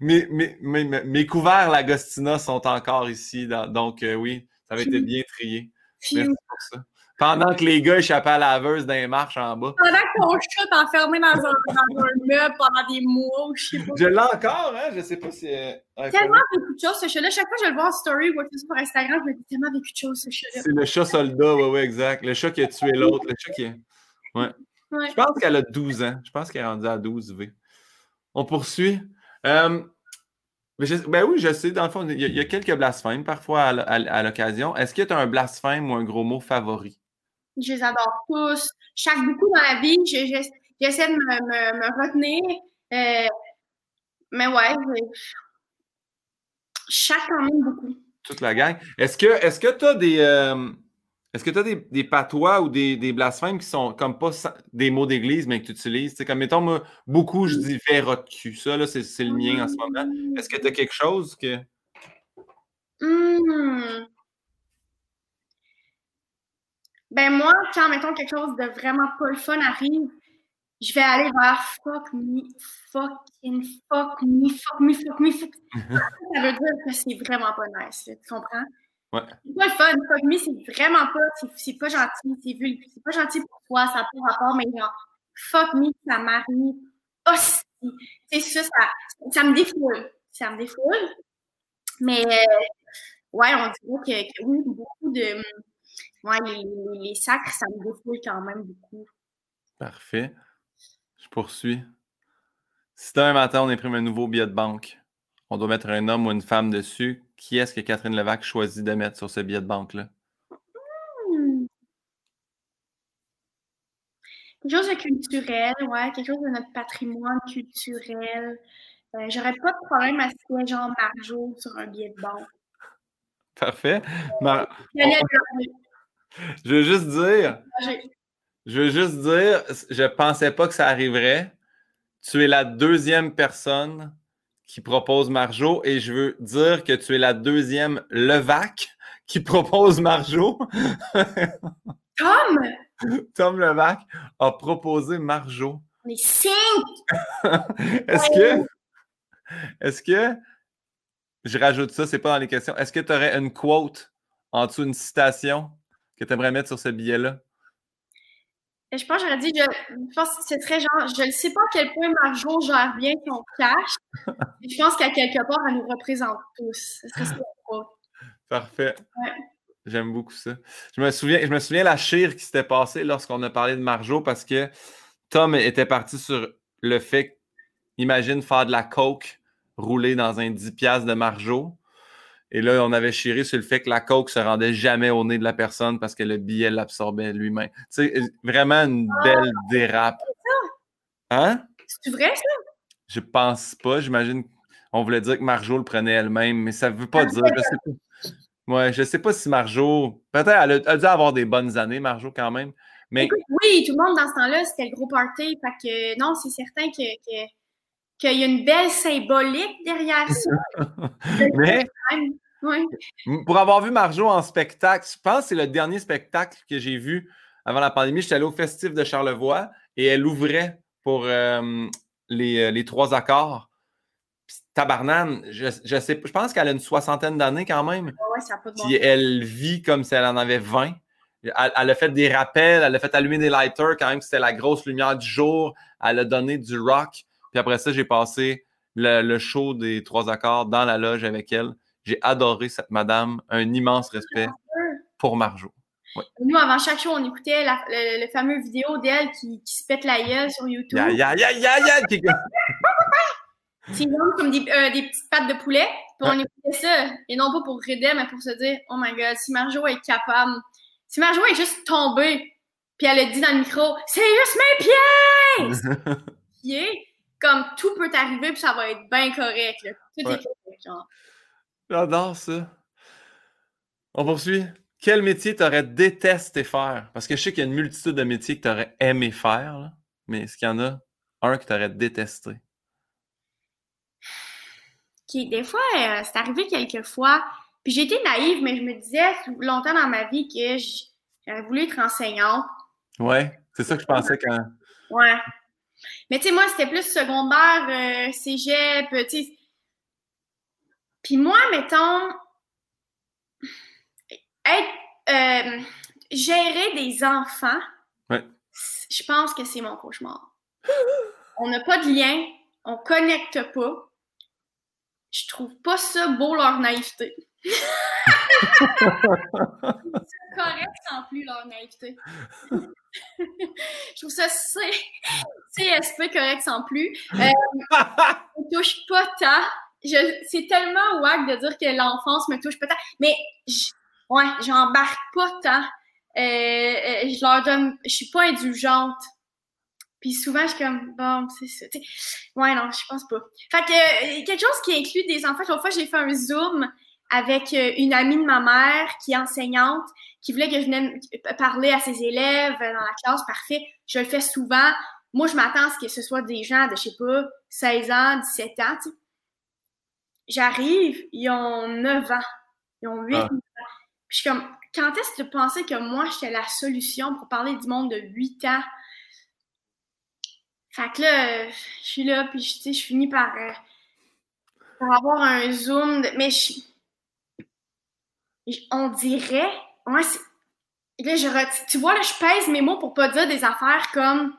mes, mes, mes, mes, couverts Lagostina sont encore ici, donc euh, oui, ça avait été bien trié. Merci pour ça. Pendant que les gars échappaient à la laveuse dans les marches en bas. Pendant que ton chat est enfermé dans un, dans un meuble pendant des mois, je sais pas. Je l'ai encore, hein? Je sais pas si. euh, tellement vécu de choses, ce chat-là. Chaque fois que je le vois en story ou quelque chose sur Instagram, je me dis tellement vécu de choses, ce chat-là. C'est le chat soldat, ouais, ouais, exact. Le chat qui a tué l'autre. Le chat qui a... Ouais. Ouais. Je pense qu'elle a 12 ans. Je pense qu'elle est rendue à 12 V. On poursuit. Euh, je- ben oui, je sais, dans le fond, il y, a, il y a quelques blasphèmes parfois à l'occasion. Est-ce que tu as un blasphème ou un gros mot favori? Je les adore tous. Je chaque beaucoup dans la vie. Je- je- J'essaie de me, me- me retenir. Euh, mais ouais, je- chaque quand même beaucoup. Toute la gang. Est-ce que est-ce que tu as des. euh, est-ce que tu as des, des patois ou des, des blasphèmes qui sont comme pas des mots d'église, mais que tu utilises? Tu sais, comme mettons, moi, beaucoup, je dis verrot de cul. Ça, là, c'est le mien en ce moment. Est-ce que tu as quelque chose que. Hmm. Ben moi, quand mettons quelque chose de vraiment pas le fun arrive, je vais aller vers fuck me, fucking fuck me, fuck me, fuck me, fuck Ça veut dire que c'est vraiment pas nice, tu comprends? Ouais. C'est pas le fun, fuck me, c'est vraiment pas, c'est- pas gentil, c'est vul- c'est pas gentil pour toi, ça n'a pas rapport, mais genre, fuck me, ça m'arrive aussi. C'est ça, ça, ça me défoule. Ça me défoule. Mais euh, Ouais, on dirait que, que oui, beaucoup de. Ouais, les, les- les sacres, ça me défoule quand même beaucoup. Parfait. Je poursuis. Si demain matin, on imprime un nouveau billet de banque, on doit mettre un homme ou une femme dessus, qui est-ce que Catherine Levac choisit de mettre sur ce billet de banque-là? Hmm. Quelque chose de culturel, ouais, quelque chose de notre patrimoine culturel. Euh, J'aurais pas de problème à ce qu'il y ait genre Marjo sur un billet de banque. Parfait. Mar- Lionel Je veux juste dire, je veux juste dire, je pensais pas que ça arriverait. Tu es la deuxième personne qui propose Marjo et je veux dire que tu es la deuxième Levac qui propose Marjo. Tom! Tom Levac a proposé Marjo. Est cinq! Est-ce que, est-ce que, je rajoute ça, c'est pas dans les questions, est-ce que tu aurais une quote en dessous, une citation? Que tu aimerais mettre sur ce billet-là? Je pense que j'aurais dit, je, je pense que ce serait genre, je ne sais pas à quel point Marjo gère bien son cash. je pense qu'à quelque part, elle nous représente tous. Ça. Parfait. Ouais. J'aime beaucoup ça. Je me souviens, je me souviens la chire qui s'était passée lorsqu'on a parlé de Marjo parce que Tom était parti sur le fait, imagine faire de la coke roulée dans un 10 piastres de Marjo. Et là, on avait chiré sur le fait que la coke se rendait jamais au nez de la personne parce que le billet l'absorbait lui-même. Tu sais, vraiment une belle dérape. Hein? C'est vrai, ça? Je pense pas. J'imagine qu'on voulait dire que Marjo le prenait elle-même, mais ça veut pas dire. Je sais pas. Ouais, je sais pas si Marjo. Peut-être elle a, elle a dû avoir des bonnes années, Marjo, quand même. Mais Écoute, oui, tout le monde dans ce temps-là, c'était le gros party. Fait que non, c'est certain que, que- qu'il y a une belle symbolique derrière ça. Mais pour avoir vu Marjo en spectacle, je pense que c'est le dernier spectacle que j'ai vu avant la pandémie. J'étais allé au Festif de Charlevoix et elle ouvrait pour euh, les, euh, les trois accords. Puis, tabarnane, je, je sais je pense qu'elle a une soixantaine d'années quand même. Ouais, ça n'a pas de bon Puis elle vit comme si elle en avait 20. Elle, elle a fait des rappels, elle a fait allumer des lighters quand même, c'était la grosse lumière du jour. Elle a donné du rock. Puis après ça, j'ai passé le, le show des trois accords dans la loge avec elle. J'ai adoré cette madame. Un immense respect pour Marjo. Nous, avant chaque show, on écoutait la, le, le fameux vidéo d'elle qui, qui se pète la gueule sur YouTube. Ya, ya, ya, ya, ya! C'est comme des, euh, des petites pattes de poulet. Puis on écoutait ça. Et non pas pour raider, mais pour se dire Oh my god, si Marjo est capable. Si Marjo est juste tombée, puis elle a dit dans le micro C'est juste mes pieds! Pieds! Comme tout peut arriver, puis ça va être bien correct. Là. Tout Ouais. est correct. Genre. J'adore ça. On poursuit. Quel métier t'aurais détesté faire? Parce que je sais qu'il y a une multitude de métiers que t'aurais aimé faire, là. mais est-ce qu'il y en a un que t'aurais détesté? Qui, des fois, euh, c'est arrivé quelques fois. Puis j'ai été naïve, mais je me disais longtemps dans ma vie que j'aurais voulu être enseignante. Ouais, c'est ça que je pensais quand. Ouais. Mais tu sais, moi, c'était plus secondaire, euh, cégep, tu sais. Puis moi, mettons, être, euh, gérer des enfants, Ouais. je pense que c'est mon cauchemar. On n'a pas de lien, on connecte pas. Je trouve pas ça beau leur naïveté. Correct sans plus leur naïveté. je trouve ça CSP correct sans plus. Euh, on touche pas tant. C'est tellement wack de dire que l'enfance me touche pas tant. Mais je- ouais, j'embarque pas tant. Euh, euh, je leur donne. Je suis pas indulgente. Puis souvent, je suis comme, bon, c'est ça. Ouais, non, je pense pas. Fait que euh, quelque chose qui inclut des enfants. L'autre fois, j'ai fait un Zoom avec euh, une amie de ma mère qui est enseignante, qui voulait que je vienne parler à ses élèves dans la classe. Parfait. Je le fais souvent. Moi, je m'attends à ce que ce soit des gens de, je sais pas, 16 ans, 17 ans. tu sais. J'arrive, ils ont 9 ans. Ils ont 8 Ah. ans. Puis je suis comme, quand est-ce que tu pensais que moi, j'étais la solution pour parler du monde de 8 ans? Fait que là, je suis là, puis je- je finis par, euh, par avoir un zoom. de- mais je- on dirait. Ouais, là, je tu vois, là, je pèse mes mots pour pas dire des affaires comme.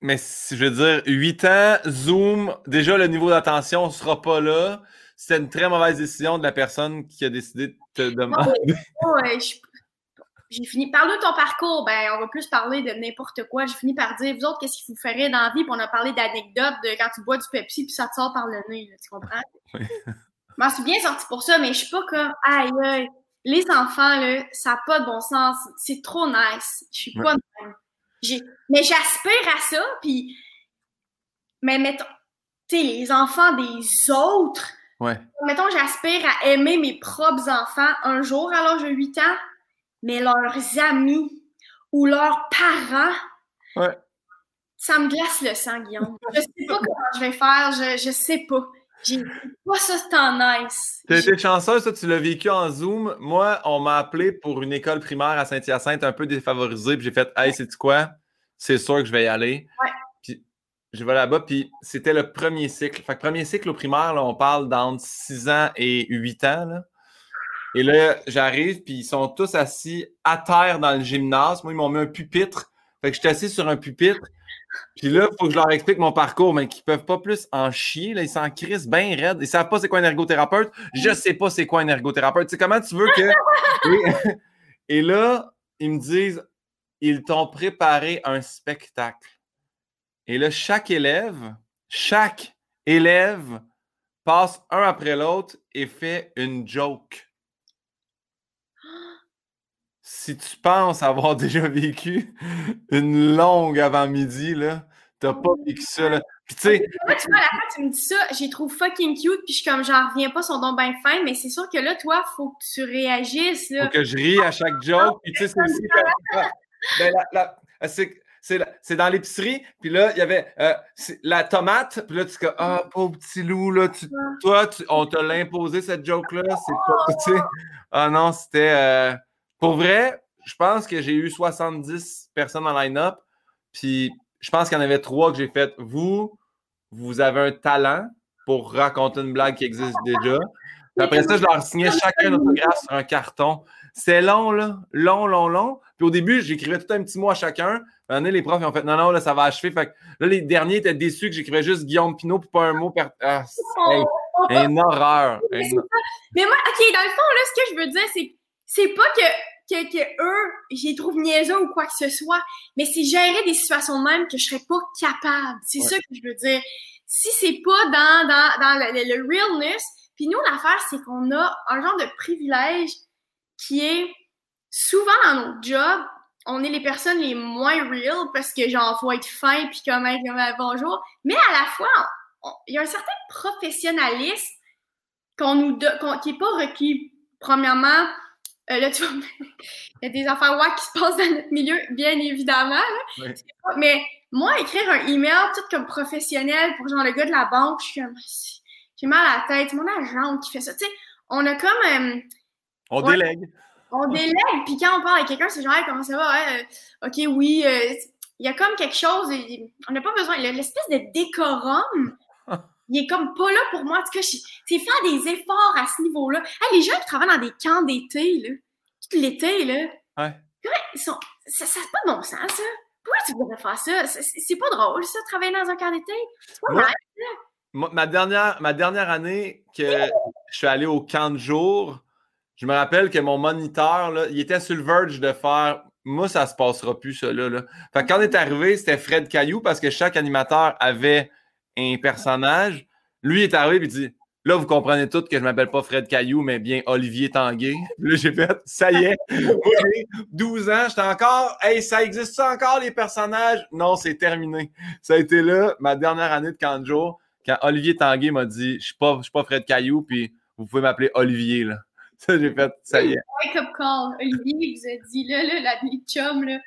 Mais si je veux dire, 8 ans, Zoom, déjà le niveau d'attention sera pas là. C'est une très mauvaise décision de la personne qui a décidé de te demander. Je- j'ai fini. Parle de ton parcours. Ben, on va plus parler de n'importe quoi. J'ai fini par dire, vous autres, qu'est-ce qui vous ferait dans la vie? Puis on a parlé d'anecdotes de quand tu bois du Pepsi puis ça te sort par le nez. là, tu comprends? Oui. Je m'en suis bien sortie pour ça, mais je suis pas comme, aïe, aïe. Les enfants, là, ça n'a pas de bon sens. C'est trop nice. Je suis pas de même. Mais j'aspire à ça, puis. Mais mettons, tu sais, les enfants des autres, Ouais. mettons, j'aspire à aimer mes propres enfants un jour à l'âge de 8 ans, mais leurs amis ou leurs parents, Ouais. ça me glace le sang, Guillaume. Je sais pas comment je vais faire, je, je sais pas. J'ai pas ça, c'est en nice. T'as été chanceuse, ça, tu l'as vécu en Zoom. Moi, on m'a appelé pour une école primaire à Saint-Hyacinthe un peu défavorisée, puis j'ai fait Hey, sais-tu quoi? C'est sûr que je vais y aller. Ouais. Puis je vais là-bas, puis c'était le premier cycle. Fait que premier cycle au primaire, là, on parle d'entre 6 ans et 8 ans. là. Et là, j'arrive, puis ils sont tous assis à terre dans le gymnase. Moi, ils m'ont mis un pupitre. Fait que j'étais assis sur un pupitre. Puis là, il faut que je leur explique mon parcours, mais qu'ils peuvent pas plus en chier. Là, ils s'en crissent bien raide. Ils savent pas c'est quoi un ergothérapeute. Je sais pas c'est quoi un ergothérapeute. Tu sais, comment tu veux que. et, et là, ils me disent ils t'ont préparé un spectacle. Et là, chaque élève, chaque élève passe un après l'autre et fait une joke. Si tu penses avoir déjà vécu une longue avant-midi, là, t'as pas vécu ça. Là. Puis tu sais, tu vois, à la fin, tu me dis ça, j'ai trouvé fucking cute, puis je suis comme, j'en reviens pas, son don bien fin, mais c'est sûr que là, toi, faut que tu réagisses, là. faut que je rie à chaque joke. Puis tu sais, c'est aussi ben, la- la- c'est- dans l'épicerie, puis là, il y avait euh, la tomate, puis là, tu dis, ah, pauvre petit loup, là, tu- toi, tu- on t'a l'imposé cette joke-là, c'est pas, tu sais. Ah non, c'était. euh, pour vrai, je pense que j'ai eu 70 personnes en line-up, puis je pense qu'il y en avait trois que j'ai fait. Vous, vous avez un talent pour raconter une blague qui existe déjà. Puis après ça, je leur signais chacun un autographe sur un carton. C'est long, là. Long, long, long. Puis au début, j'écrivais tout un petit mot à chacun. Donné, les profs ils ont fait non, non, là, ça va achever. Fait que là, les derniers étaient déçus que j'écrivais juste Guillaume Pinot puis pas un mot. Per... Ah, c'est hey, une horreur. Mais moi, OK, dans le fond, là, ce que je veux dire, c'est c'est pas que, que, que eux, j'y trouve niaiseux ou quoi que ce soit, mais c'est gérer des situations de même que je serais pas capable. C'est Ouais. ça que je veux dire. Si c'est pas dans, dans, dans le, le- le realness, puis nous, l'affaire, c'est qu'on a un genre de privilège qui est souvent dans notre job, on est les personnes les moins real parce que genre faut être fin puis comme être euh, bonjour, mais à la fois il y a un certain professionnalisme qu'on nous qui est pas requis. Premièrement, euh, là tu vois, il y a des affaires wack qui se passent dans notre milieu, bien évidemment. Mais moi, écrire un email tout comme professionnel pour genre le gars de la banque, je suis comme j'ai mal à la tête, mon agent qui fait ça. Tu sais, on a comme euh, On délègue. on délègue, puis quand on parle avec quelqu'un, c'est genre, Hey, comment ça va? Euh, ok, oui. euh, Il y a comme quelque chose, on n'a pas besoin. L'espèce de décorum, il est comme pas là pour moi. En tout cas, c'est faire des efforts à ce niveau-là. Hey, les gens qui travaillent dans des camps d'été, là, tout l'été, là, Ouais. ils sont, ça n'a pas de bon sens, ça. Pourquoi tu voudrais faire ça? C'est pas drôle, ça, travailler dans un camp d'été. C'est pas mal, ma dernière, ma dernière année que je suis allé au camp de jour, je me rappelle que mon moniteur, là, il était sur le verge de faire Moi, ça se passera plus, ça. Là, là. Fait quand on est arrivé, c'était Fred Caillou parce que chaque animateur avait un personnage. Lui est arrivé et dit Là, vous comprenez tous que je ne m'appelle pas Fred Caillou, mais bien Olivier Tanguay. Là, j'ai fait, ça y est, 12 ans, j'étais encore, hey, ça existe ça encore, les personnages? Non, c'est terminé. Ça a été là, ma dernière année de Kanjo, quand Olivier Tanguay m'a dit, je ne suis, pas Fred Caillou, puis vous pouvez m'appeler Olivier, là. Ça, j'ai fait, ça y est. Wake up call. Olivier, vous a dit, là, là, la nuit de chum, là.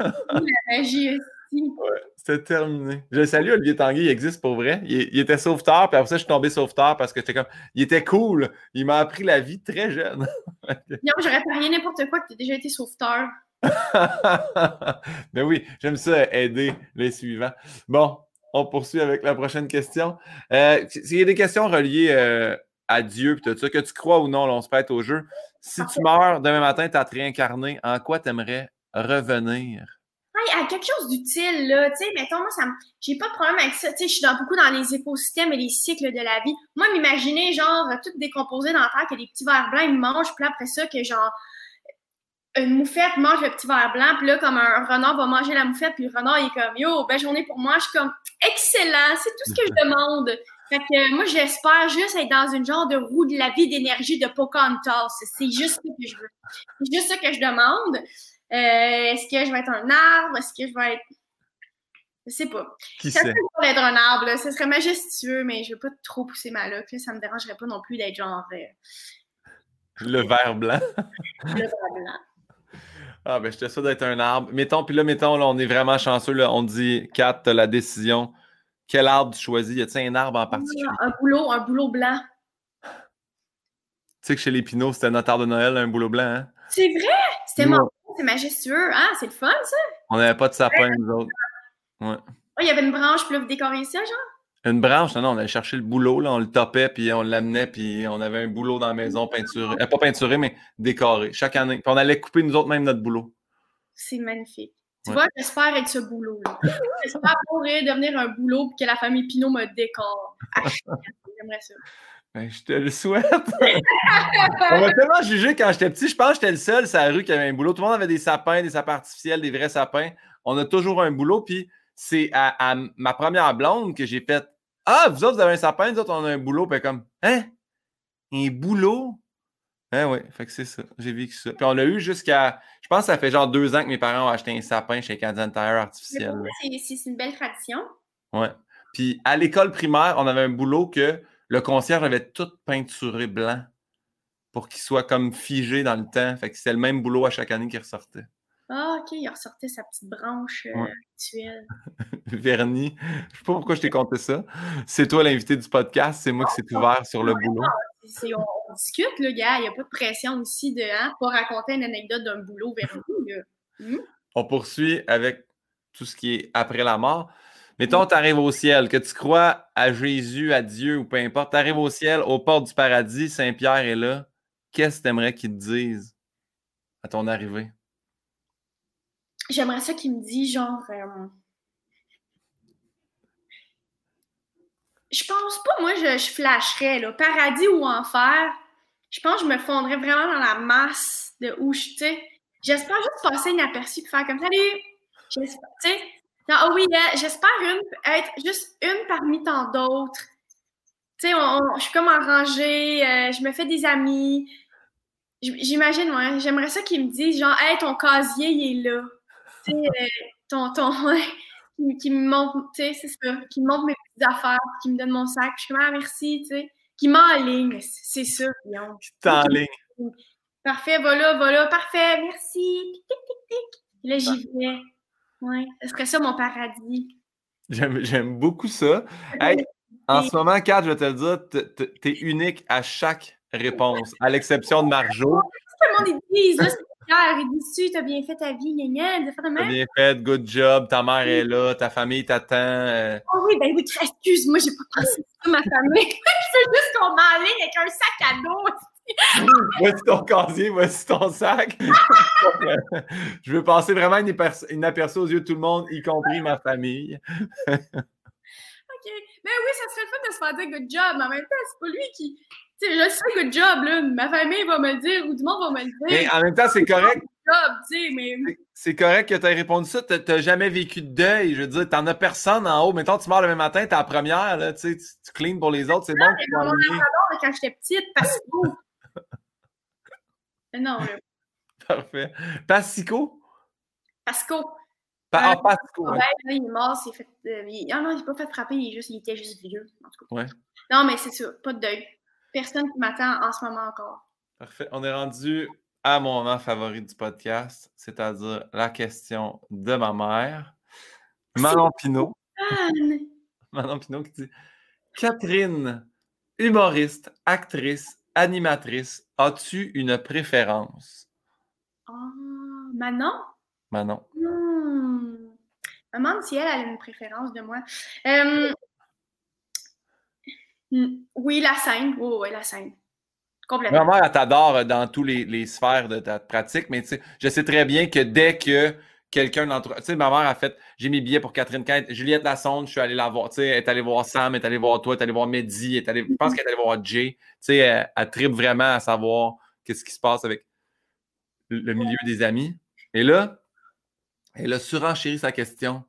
la magie Ouais, c'était terminé. Je salue Olivier Tanguy, il existe pour vrai. Il, était sauveteur, puis après ça, je suis tombé sauveteur parce que j'étais comme. Il était cool. Il m'a appris la vie très jeune. non, j'aurais rien n'importe quoi que tu aies déjà été sauveteur. Mais oui, j'aime ça aider les suivants. Bon, on poursuit avec la prochaine question. Euh, S'il y a des questions reliées euh, à Dieu, puis tout ça, que tu crois ou non, on se pète au jeu. Si tu meurs demain matin, tu as te réincarné, en quoi tu aimerais revenir? À quelque chose d'utile, là. Tu sais, mettons, moi, ça j'ai pas de problème avec ça. Tu sais, je suis dans, beaucoup dans les écosystèmes et les cycles de la vie. Moi, m'imaginer, genre, tout décomposé dans la terre, que des petits vers blancs, ils mangent, puis après ça, que genre, une moufette mange le petit verre blanc, puis là, comme un renard va manger la moufette, puis le renard, il est comme, yo, belle journée pour moi. Je suis comme, excellent, c'est tout ce que je demande. Fait que moi, j'espère juste être dans une genre de roue de la vie d'énergie de Pocahontas. C'est juste ça que je veux. C'est juste ça que je demande. Euh, est-ce que je vais être un arbre? Est-ce que je vais être. Je sais pas. Qui ça serait être un arbre, Ce serait majestueux, mais je veux pas trop pousser ma loque. Ça me dérangerait pas non plus d'être genre. Euh, le vert blanc. Le vert blanc. Ah, ben, je te souhaite d'être un arbre. Mettons, puis là, mettons, là, on est vraiment chanceux. Là, on dit, Kat, tu la décision. Quel arbre tu choisis? Y a-t-il un arbre en particulier? Un boulot, un boulot blanc. Tu sais que chez les Pinots, c'était notre arbre de Noël, un boulot blanc, hein? C'est vrai! C'était mon c'est majestueux. Ah, c'est le fun, ça. On n'avait pas de sapin, nous autres. Ouais. Oh, il y avait une branche, puis là, vous décorez ça, genre? Une branche, non, non, on allait chercher le boulot, là, on le topait, puis on l'amenait, puis on avait un boulot dans la maison peinturé. Euh, pas peinturé, mais décoré, chaque année. Puis on allait couper nous autres même notre boulot. C'est magnifique. Tu vois, j'espère être ce boulot-là. j'espère pourrait devenir un boulot, puis que la famille Pinot me décore. Ah, j'aimerais ça. Ben, je te le souhaite. on m'a tellement jugé quand j'étais petit. Je pense que j'étais le seul sur la rue qui avait un boulot. Tout le monde avait des sapins, des sapins artificiels, des vrais sapins. On a toujours un boulot. Puis c'est à, ma première blonde que j'ai fait Ah, vous autres, vous avez un sapin, nous autres, on a un boulot. Puis comme Hein? Un boulot? Hein, oui, fait que c'est ça. J'ai vécu ça. Puis on l'a eu jusqu'à. Je pense que ça fait genre deux ans que mes parents ont acheté un sapin chez Canadian Tire artificiel. C'est une belle tradition. Ouais. Puis à l'école primaire, on avait un boulot que le concierge avait tout peinturé blanc pour qu'il soit comme figé dans le temps. Fait que c'était le même boulot à chaque année qui ressortait. Ah, OK, il ressortait sa petite branche euh, actuelle. Vernis. Je sais pas pourquoi je t'ai conté ça. C'est toi l'invité du podcast, c'est moi qui s'est ouvert sur le boulot. On, discute, le gars. Il n'y a pas de pression aussi de hein, pas raconter une anecdote d'un boulot vernis. Hmm? On poursuit avec tout ce qui est après la mort. Mettons, tu arrives au ciel, que tu crois à Jésus, à Dieu ou peu importe, tu arrives au ciel, aux portes du paradis, Saint-Pierre est là. Qu'est-ce que tu aimerais qu'il te dise à ton arrivée? J'aimerais ça qu'il me dise, genre. Euh, je pense pas, moi, je, flasherais, là, paradis ou enfer. Je pense que je me fondrais vraiment dans la masse de où je, tu J'espère juste passer inaperçu et faire comme ça. Sais, ah oui, euh, j'espère être juste une parmi tant d'autres. Tu sais, je suis comme en rangée, euh, je me fais des amis. J'imagine, ouais, j'aimerais ça qu'ils me disent, genre, hey, ton casier, il est là. Tu sais, euh, ton, ton, qui, me montre, tu sais, c'est ça, qui me montre mes petites affaires, qui me donne mon sac. Je suis comme, ah, merci, tu sais, qui m'enligne, c'est ça. Qui t'enligne. Parfait, voilà, voilà, parfait, merci. Tic, tic, tic. là, j'y vais. Oui, ce serait ça mon paradis. J'aime beaucoup ça. en ce moment, Kat, je vais te le dire, tu es unique à chaque réponse, à l'exception de Marjo. Tout le monde dit, c'est fier, il tu as bien fait ta vie, gna gna, de T'as bien fait, good job, ta mère est là, ta famille t'attend. Euh. Oh oui, ben oui, excuse-moi, j'ai pas pensé ça, ma famille. je veux juste qu'on m'enligne avec un sac à dos. voici ton casier, voici ton sac. je veux passer vraiment inaperçu aux yeux de tout le monde, y compris ma famille. OK. Mais oui, ça serait le fun de se faire dire good job, mais en même temps, c'est pas lui qui. Tu sais, je sais good job, là. Ma famille va me le dire ou du monde va me le dire. Mais en même temps, c'est correct. Tu mais... C'est correct que tu aies répondu ça. Tu n'as jamais vécu de deuil. Je veux dire, t'en as personne en haut. Mettons, tu meurs le même matin, t'es la première, là, tu, sais, tu pour les autres, c'est bon. Mon quand j'étais petite, parce que. Non, là. Parfait. Passico? Pasco. Pa ah, Pasco. Ouais. il est mort, c'est fait. Euh, il... Ah non, il s'est pas fait frapper, il, est juste, il était juste vieux, en tout cas. Ouais. Non, mais c'est ça, pas de deuil. Personne qui m'attend en ce moment encore. Parfait. On est rendu à mon moment favori du podcast, c'est-à-dire la question de ma mère. Manon Pinot. Manon Pinot qui dit Catherine, humoriste, actrice, animatrice, as-tu une préférence? Oh, Manon? Manon. Hmm. Maman, si elle, a une préférence de moi. Euh, hmm, oui, la scène. Oui, oui, la scène. Complètement. Ma mère, elle t'adore dans tous les, sphères de ta pratique, mais tu sais, je sais très bien que dès que quelqu'un d'entre. Tu sais, ma mère a fait j'ai mes billets pour Catherine Kent, Juliette Lassonde, je suis allé la voir. Tu sais, elle est allée voir Sam, elle est allée voir toi, elle est allée voir Mehdi, elle est allée, je pense qu'elle est allée voir Jay. Tu sais, elle, elle vraiment à savoir qu'est-ce qui se passe avec le milieu des amis. Et là, elle a surenchéri sa question.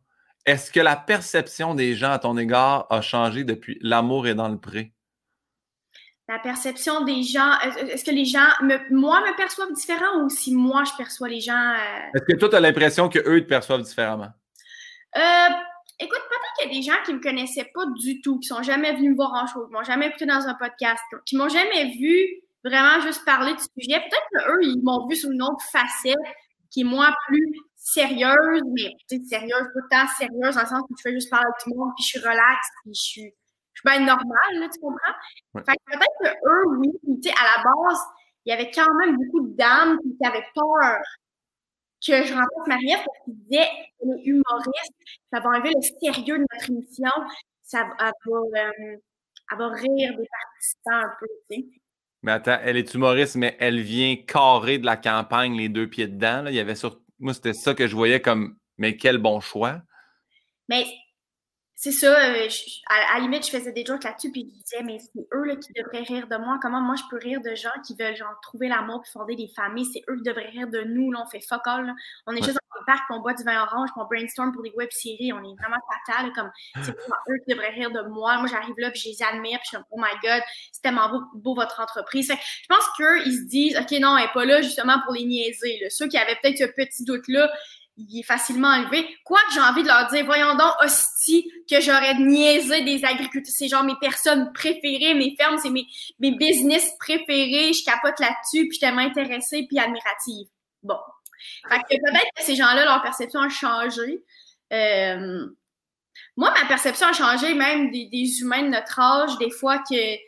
Est-ce que la perception des gens à ton égard a changé depuis L'amour est dans le pré? La perception des gens, est-ce que les gens, moi, me perçoivent différent ou si moi, je perçois les gens. Euh? Est-ce que toi, tu as l'impression qu'eux te perçoivent différemment? Euh, écoute, peut-être qu'il y a des gens qui ne me connaissaient pas du tout, qui sont jamais venus me voir en show, qui m'ont jamais écouté dans un podcast, qui m'ont jamais vu vraiment juste parler du sujet. Peut-être qu'eux, ils m'ont vu sous une autre facette qui est moins plus sérieuse, mais peut-être sérieuse, pas tant sérieuse dans le sens où je fais juste parler avec tout le monde, puis je suis relax, puis je suis bien normale, là, tu comprends? Fait que peut-être que eux, oui, tu sais, à la base, il y avait quand même beaucoup de dames qui avaient peur que je rencontre Marie-Ève parce qu'ils disaient elle est humoriste, ça va enlever le sérieux de notre émission, ça va, elle va, euh, elle va rire des participants un peu, tu sais. Mais attends, elle est humoriste, mais elle vient carrer de la campagne les deux pieds dedans. Là. Il y avait sur... Moi, c'était ça que je voyais comme mais quel bon choix. Mais c'est ça, euh, à, la limite, je faisais des jokes là-dessus, puis je disais, mais c'est eux là, qui devraient rire de moi. Comment moi, je peux rire de gens qui veulent genre trouver l'amour puis fonder des familles? C'est eux qui devraient rire de nous. Là, on fait fuck all. On est juste dans le parc, on boit du vin orange, puis on brainstorm pour des web-séries. On est vraiment fatal. Comme, c'est eux qui devraient rire de moi. Moi, j'arrive là, puis je les admire, puis je suis comme, oh my god, c'est tellement beau, votre entreprise. je pense qu'eux, ils se disent, OK, non, elle n'est pas là justement pour les niaiser. Là. Ceux qui avaient peut-être ce petit doute-là, il est facilement enlevé. Quoi que j'ai envie de leur dire, voyons donc, hostie, que j'aurais niaisé des agriculteurs. C'est genre mes personnes préférées, mes fermes, c'est mes, mes business préférés. Je capote là-dessus, puis je suis tellement intéressée puis admirative. Bon. Fait que peut-être que ces gens-là, leur perception a changé. Euh, moi, ma perception a changé, même des, humains de notre âge, des fois que, tu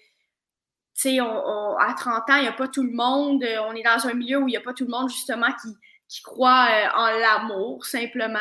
sais, à 30 ans, il n'y a pas tout le monde, on est dans un milieu où il n'y a pas tout le monde, justement, qui, qui croient euh, en l'amour, simplement.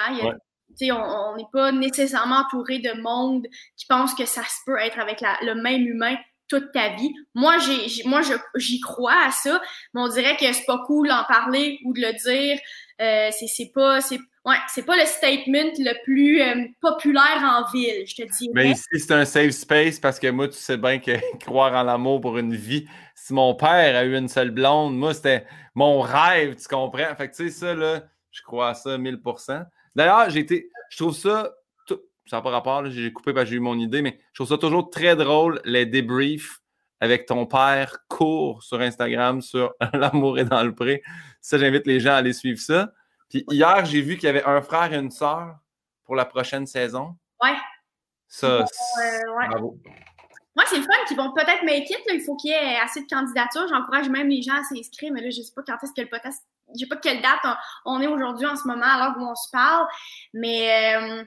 On n'est pas nécessairement entouré de monde qui pense que ça se peut être avec le même humain toute ta vie. Moi, j'ai, moi, j'y crois à ça, mais on dirait que c'est pas cool d'en parler ou de le dire. Euh, c'est, c'est pas, c'est, ouais, c'est pas le statement le plus euh, populaire en ville, je te dis. Mais ici, c'est un safe space parce que moi, tu sais bien que croire en l'amour pour une vie, si mon père a eu une seule blonde, moi, c'était mon rêve, tu comprends? Fait que tu sais, ça, là, je crois à ça 1000% D'ailleurs, j'ai été, je trouve ça, ça n'a pas rapport, j'ai coupé parce que j'ai eu mon idée, mais je trouve ça toujours très drôle, les débriefs avec ton père court sur Instagram sur L'amour est dans le pré. Ça, j'invite les gens à aller suivre ça. Puis hier, j'ai vu qu'il y avait un frère et une sœur pour la prochaine saison. Ouais. Ça, euh, bravo. Moi, c'est le fun qu'ils vont peut-être make it. Il faut qu'il y ait assez de candidatures. J'encourage même les gens à s'inscrire, mais là, je ne sais pas quand est-ce que le podcast. Je sais pas quelle date on, est aujourd'hui en ce moment, alors où on se parle. Mais euh,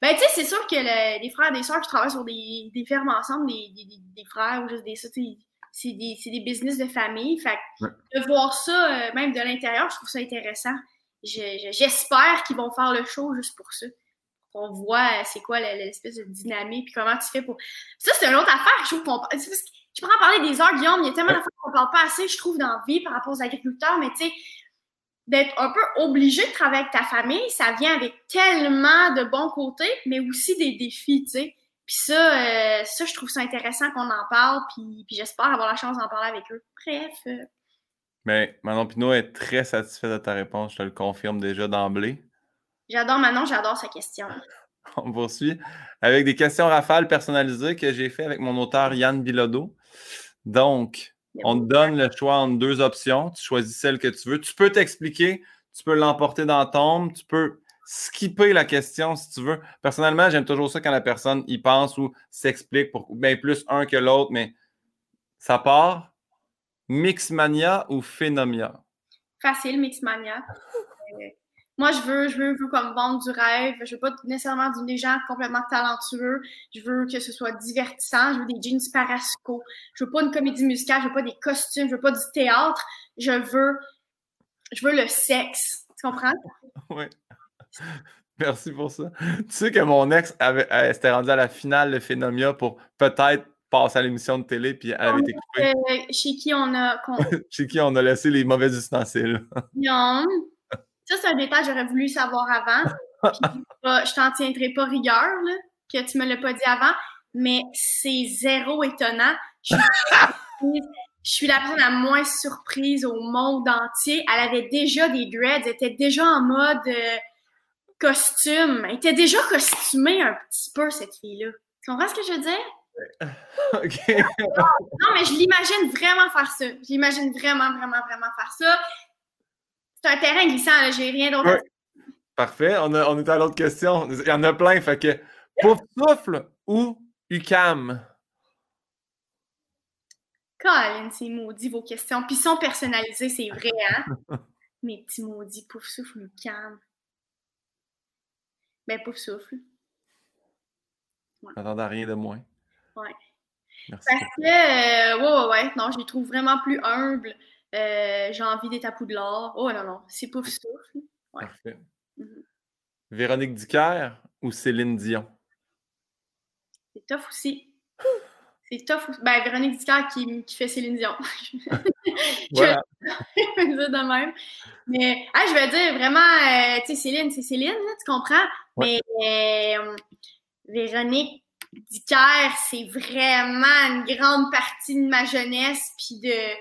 ben, tu sais, c'est sûr que les frères et des sœurs qui travaillent sur des, des fermes ensemble, des, des, des, frères ou juste des ça, c'est des, des, business de famille. Fait de voir ça, euh, même de l'intérieur, je trouve ça intéressant. J'espère qu'ils vont faire le show juste pour ça on voit euh, c'est quoi l'espèce de dynamique, puis comment tu fais pour. Ça, c'est une autre affaire, je trouve qu'on. Je pourrais en parler des heures, Guillaume, il y a tellement d'affaires qu'on parle pas assez, je trouve, dans la vie par rapport aux agriculteurs, mais tu sais, d'être un peu obligé de travailler avec ta famille, ça vient avec tellement de bons côtés, mais aussi des défis, tu sais. Puis ça, euh, ça, je trouve ça intéressant qu'on en parle, puis, puis j'espère avoir la chance d'en parler avec eux. Bref. Mais Manon Pinot est très satisfait de ta réponse, je te le confirme déjà d'emblée. J'adore Manon, j'adore sa question. On poursuit avec des questions rafales personnalisées que j'ai fait avec mon auteur Yann Bilodeau. Donc, on te donne le choix entre deux options. Tu choisis celle que tu veux. Tu peux t'expliquer, tu peux l'emporter dans tombe, tu peux skipper la question si tu veux. Personnellement, j'aime toujours ça quand la personne y pense ou s'explique pour bien plus un que l'autre, mais ça part. Mixmania ou Phénomia? Facile, Mixmania. Moi, je veux, je veux, je veux comme vendre du rêve. Je veux pas nécessairement des gens complètement talentueux. Je veux que ce soit divertissant. Je veux des jeans parasco. Je veux pas une comédie musicale. Je veux pas des costumes. Je veux pas du théâtre. Je veux, je veux le sexe. Tu comprends? Oui. Merci pour ça. Tu sais que mon ex avait, s'était rendu à la finale de Phénomia pour peut-être passer à l'émission de télé, puis elle avait été coupée. Euh, chez qui on a. chez qui on a laissé les mauvais ustensiles. Non. Ça, c'est un détail que j'aurais voulu savoir avant. je t'en tiendrai pas rigueur, là, que tu me l'as pas dit avant, mais c'est zéro étonnant. Je suis, la personne la moins surprise au monde entier. Elle avait déjà des dreads, elle était déjà en mode euh, costume. Elle était déjà costumée un petit peu, cette fille-là. Tu comprends ce que je veux dire? OK. non, mais je l'imagine vraiment faire ça. J'imagine vraiment, vraiment, vraiment faire ça. C'est un terrain glissant, j'ai rien d'autre Parfait. On, on est à l'autre question. Il y en a plein. Fait que Pouf Souffle ou UCAM? Colin, c'est maudit vos questions. Puis sont personnalisées, c'est vrai, hein? Mes petits maudits Pouf Souffle ou UCAM? Ben, Pouf Souffle. Ouais. J'attendais rien de moins. Ouais. Merci. Parce que, euh, ouais, ouais, ouais. Non, je les trouve vraiment plus humbles. Euh, j'ai envie d'être à Poudlard. Oh non, non, c'est souffle. Ouais. Parfait. Mhm. Véronique Dicker ou Céline Dion? C'est tough aussi. C'est tough. Ben, Véronique Dicker qui, qui fait Céline Dion. voilà. je vais de même. Mais, ah, je vais dire vraiment, euh, tu sais, Céline, c'est Céline, là, tu comprends? Mais euh, Véronique Dicker, c'est vraiment une grande partie de ma jeunesse, puis de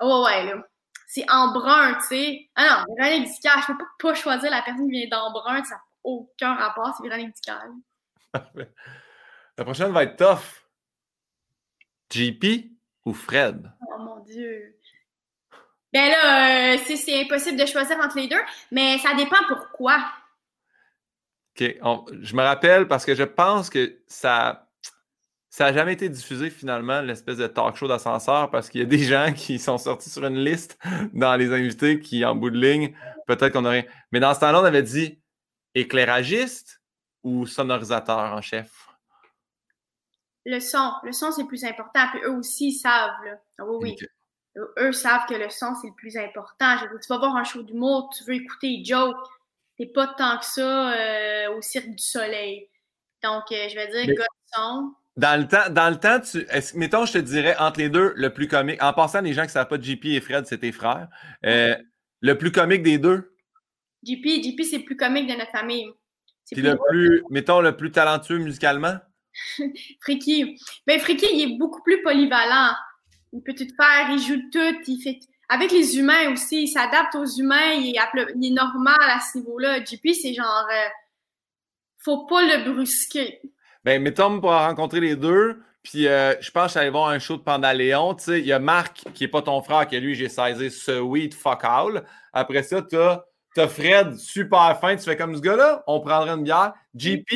Oh ouais, là. C'est en brun, tu sais. Ah non, Véronique Dicker, je peux pas, pas choisir la personne qui vient d'embrun, ça n'a aucun rapport, c'est Véronique Dicker. la prochaine va être tough. JP ou Fred? Oh mon Dieu. Ben là, euh, c'est impossible de choisir entre les deux, mais ça dépend pourquoi. OK. je me rappelle parce que je pense que ça ça n'a jamais été diffusé finalement, l'espèce de talk show d'ascenseur, parce qu'il y a des gens qui sont sortis sur une liste dans les invités qui, en bout de ligne, peut-être qu'on aurait. Mais dans ce temps-là, on avait dit éclairagiste ou sonorisateur en chef? Le son. Le son, c'est le plus important. Puis eux aussi, ils savent. Là. Ah oui, oui. Eux savent que le son, c'est le plus important. Je veux tu vas voir un show d'humour, tu veux écouter Joe. T'es pas tant que ça euh, au Cirque du Soleil. Donc, euh, je vais dire, Mais... Dans le temps, dans le temps tu, mettons, je te dirais, entre les deux, le plus comique. En passant, les gens qui ne savent pas, JP et Fred, c'est tes frères. Euh, le plus comique des deux? JP, JP c'est le plus comique de notre famille. Puis le plus, mettons, le plus talentueux musicalement? Friki. Ben, Friki, il est beaucoup plus polyvalent. Il peut tout faire, il joue tout, il fait. Avec les humains aussi, il s'adapte aux humains, il est, normal à ce niveau-là. JP, c'est genre. Euh, faut pas le brusquer. Ben, mettons, pour rencontrer les deux, puis euh, je pense que j'allais voir un show de Pandaléon. Tu sais, il y a Marc, qui n'est pas ton frère, que lui, j'ai saisi Sweet Fuck All. Après ça, tu as, Fred, super fin. Tu fais comme ce gars-là, on prendrait une bière. JP,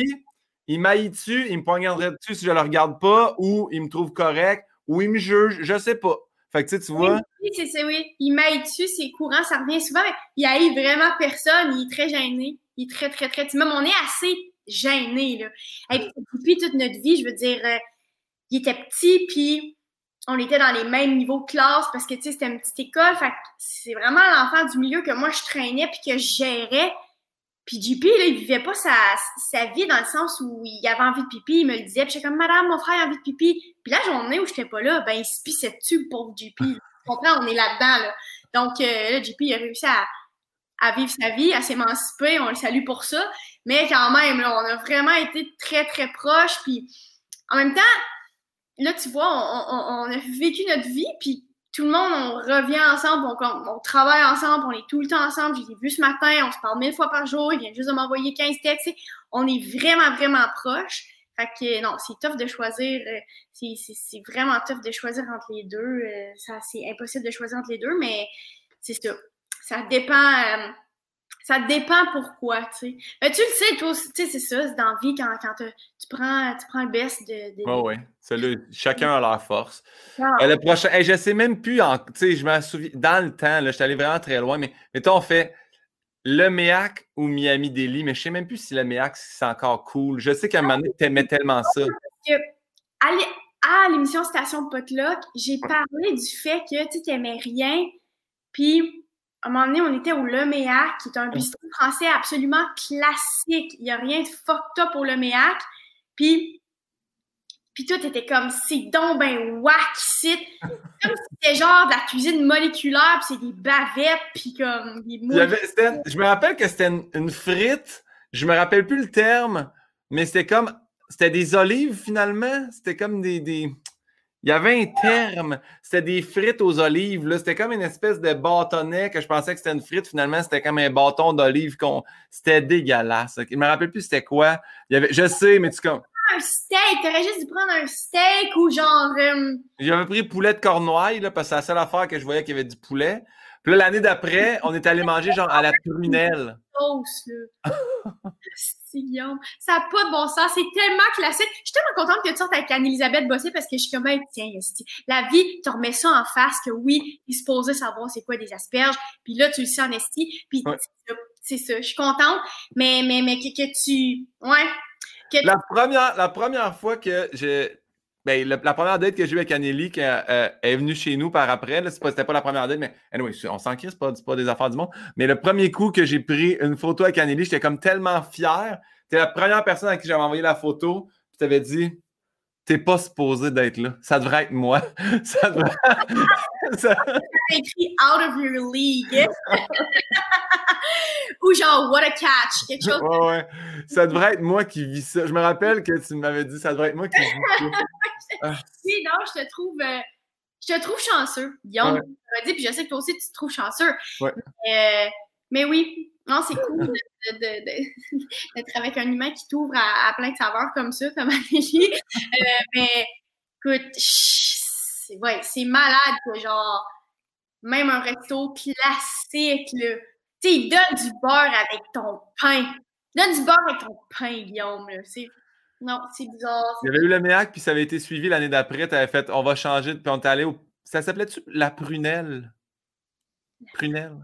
il m'aille dessus, il me poignarderait dessus si je le regarde pas, ou il me trouve correct, ou il me juge, je sais pas. Fait que tu, sais, tu vois. Oui, c'est ça, oui. Il m'aille dessus, c'est courant, ça revient souvent, mais il haït vraiment personne, il est très gêné. Il est très, très, très. Même on est assez gêné. Là. Et puis, toute notre vie, je veux dire, euh, il était petit, puis on était dans les mêmes niveaux de classe parce que, tu sais, c'était une petite école. C'est vraiment l'enfant du milieu que moi, je traînais puis que je gérais. Puis JP, là, il vivait pas sa, sa vie dans le sens où il avait envie de pipi, il me le disait. Puis j'étais comme, madame, mon frère a envie de pipi. Puis la journée où j'étais pas là, ben, il se pissait dessus, pauvre JP. On est là-dedans, là. Donc, euh, là, JP, il a réussi à, vivre sa vie, à s'émanciper. On le salue pour ça. Mais quand même, là, on a vraiment été très, très proches. Puis en même temps, là, tu vois, on a vécu notre vie, puis tout le monde, on revient ensemble, on, on, travaille ensemble, on est tout le temps ensemble. Je l'ai vu ce matin, on se parle mille fois par jour, il vient juste de m'envoyer 15 textes. On est vraiment, vraiment proches. Fait que non, c'est tough de choisir. Euh, c'est vraiment tough de choisir entre les deux. Euh, ça, c'est impossible de choisir entre les deux, mais c'est ça. Ça dépend. Euh, ça dépend pourquoi, tu sais. Mais tu le sais, toi, tu sais, c'est ça, c'est dans la vie quand, quand tu, prends, tu prends le best de. de... Oui, oui. Chacun a leur force. Ah. Euh, le prochain, je sais même plus, tu sais, je m'en souviens, dans le temps, là, je suis allé vraiment très loin, mais mettons, on fait le MEAC ou Miami Deli, mais je sais même plus si le MEAC, c'est encore cool. Je sais qu'à un moment donné, tu aimais tellement ça. à l'émission Station Potluck, j'ai parlé du fait que tu n'aimais rien, puis à un moment donné, on était au Leméac, qui est un bistrot français absolument classique. Il n'y a rien de fucked up au Leméac. Puis, puis toi, t'étais comme, c'est donc ben whack ici. Comme si c'était genre de la cuisine moléculaire, puis c'est des bavettes, puis comme des Je me rappelle que c'était une, frite. Je me rappelle plus le terme, mais c'était comme, c'était des olives finalement. C'était comme des, des il y avait un terme, c'était des frites aux olives. C'était comme une espèce de bâtonnet que je pensais que c'était une frite. Finalement, c'était comme un bâton d'olive. C'était dégueulasse. Je ne me rappelle plus c'était quoi. Il y avait... Je sais, mais tu comme. Un steak, t'aurais juste dû prendre un steak ou genre. Euh, J'avais pris poulet de Cornouailles, là, parce que c'est la seule affaire que je voyais qu'il y avait du poulet. Puis là, l'année d'après, on est allé manger genre à la prunelle. Guillaume. Ça n'a pas de bon sens. C'est tellement classique. Je suis tellement contente que tu sortes avec Anne-Elisabeth Bossé parce que je suis comme, tiens, la vie, tu remets ça en face que oui, il se posait savoir c'est quoi des asperges. Puis là, tu le sais en esti. Puis c'est ça. Je suis contente. Mais, mais, mais que, tu. Ouais. La, première, la première fois que j'ai ben, la, première date que j'ai eue avec Anneli, qui euh, est venue chez nous par après, c'était pas, la première date, mais anyway, on s'en crie, c'est pas, pas des affaires du monde. Mais le premier coup que j'ai pris une photo avec Anneli, j'étais comme tellement fier. T'es la première personne à qui j'avais envoyé la photo, tu t'avais dit T'es pas supposé d'être là. Ça devrait être moi. Ça devrait. ça... écrit out of your league. Ou genre, what a catch. Quelque chose. Ouais, ouais. Ça devrait être moi qui vis ça. Je me rappelle que tu m'avais dit ça devrait être moi qui vis ça. Ah. Oui, non, je te trouve. Euh, je te trouve chanceux, Guillaume. Ouais. dit, puis je sais que toi aussi, tu te trouves chanceux. Ouais. Mais, euh, mais oui, non, c'est cool d'être avec un humain qui t'ouvre à, plein de saveurs comme ça, comme Amélie. Euh, mais écoute, c'est ouais, malade que genre, même un resto classique, là, tu sais, donne du beurre avec ton pain. Donne du beurre avec ton pain, Guillaume. Là. Non, c'est bizarre. Il y avait eu le MEAC, puis ça avait été suivi l'année d'après. Tu avais fait On va changer, puis on est allé au. Ça s'appelait-tu La Prunelle? Prunelle?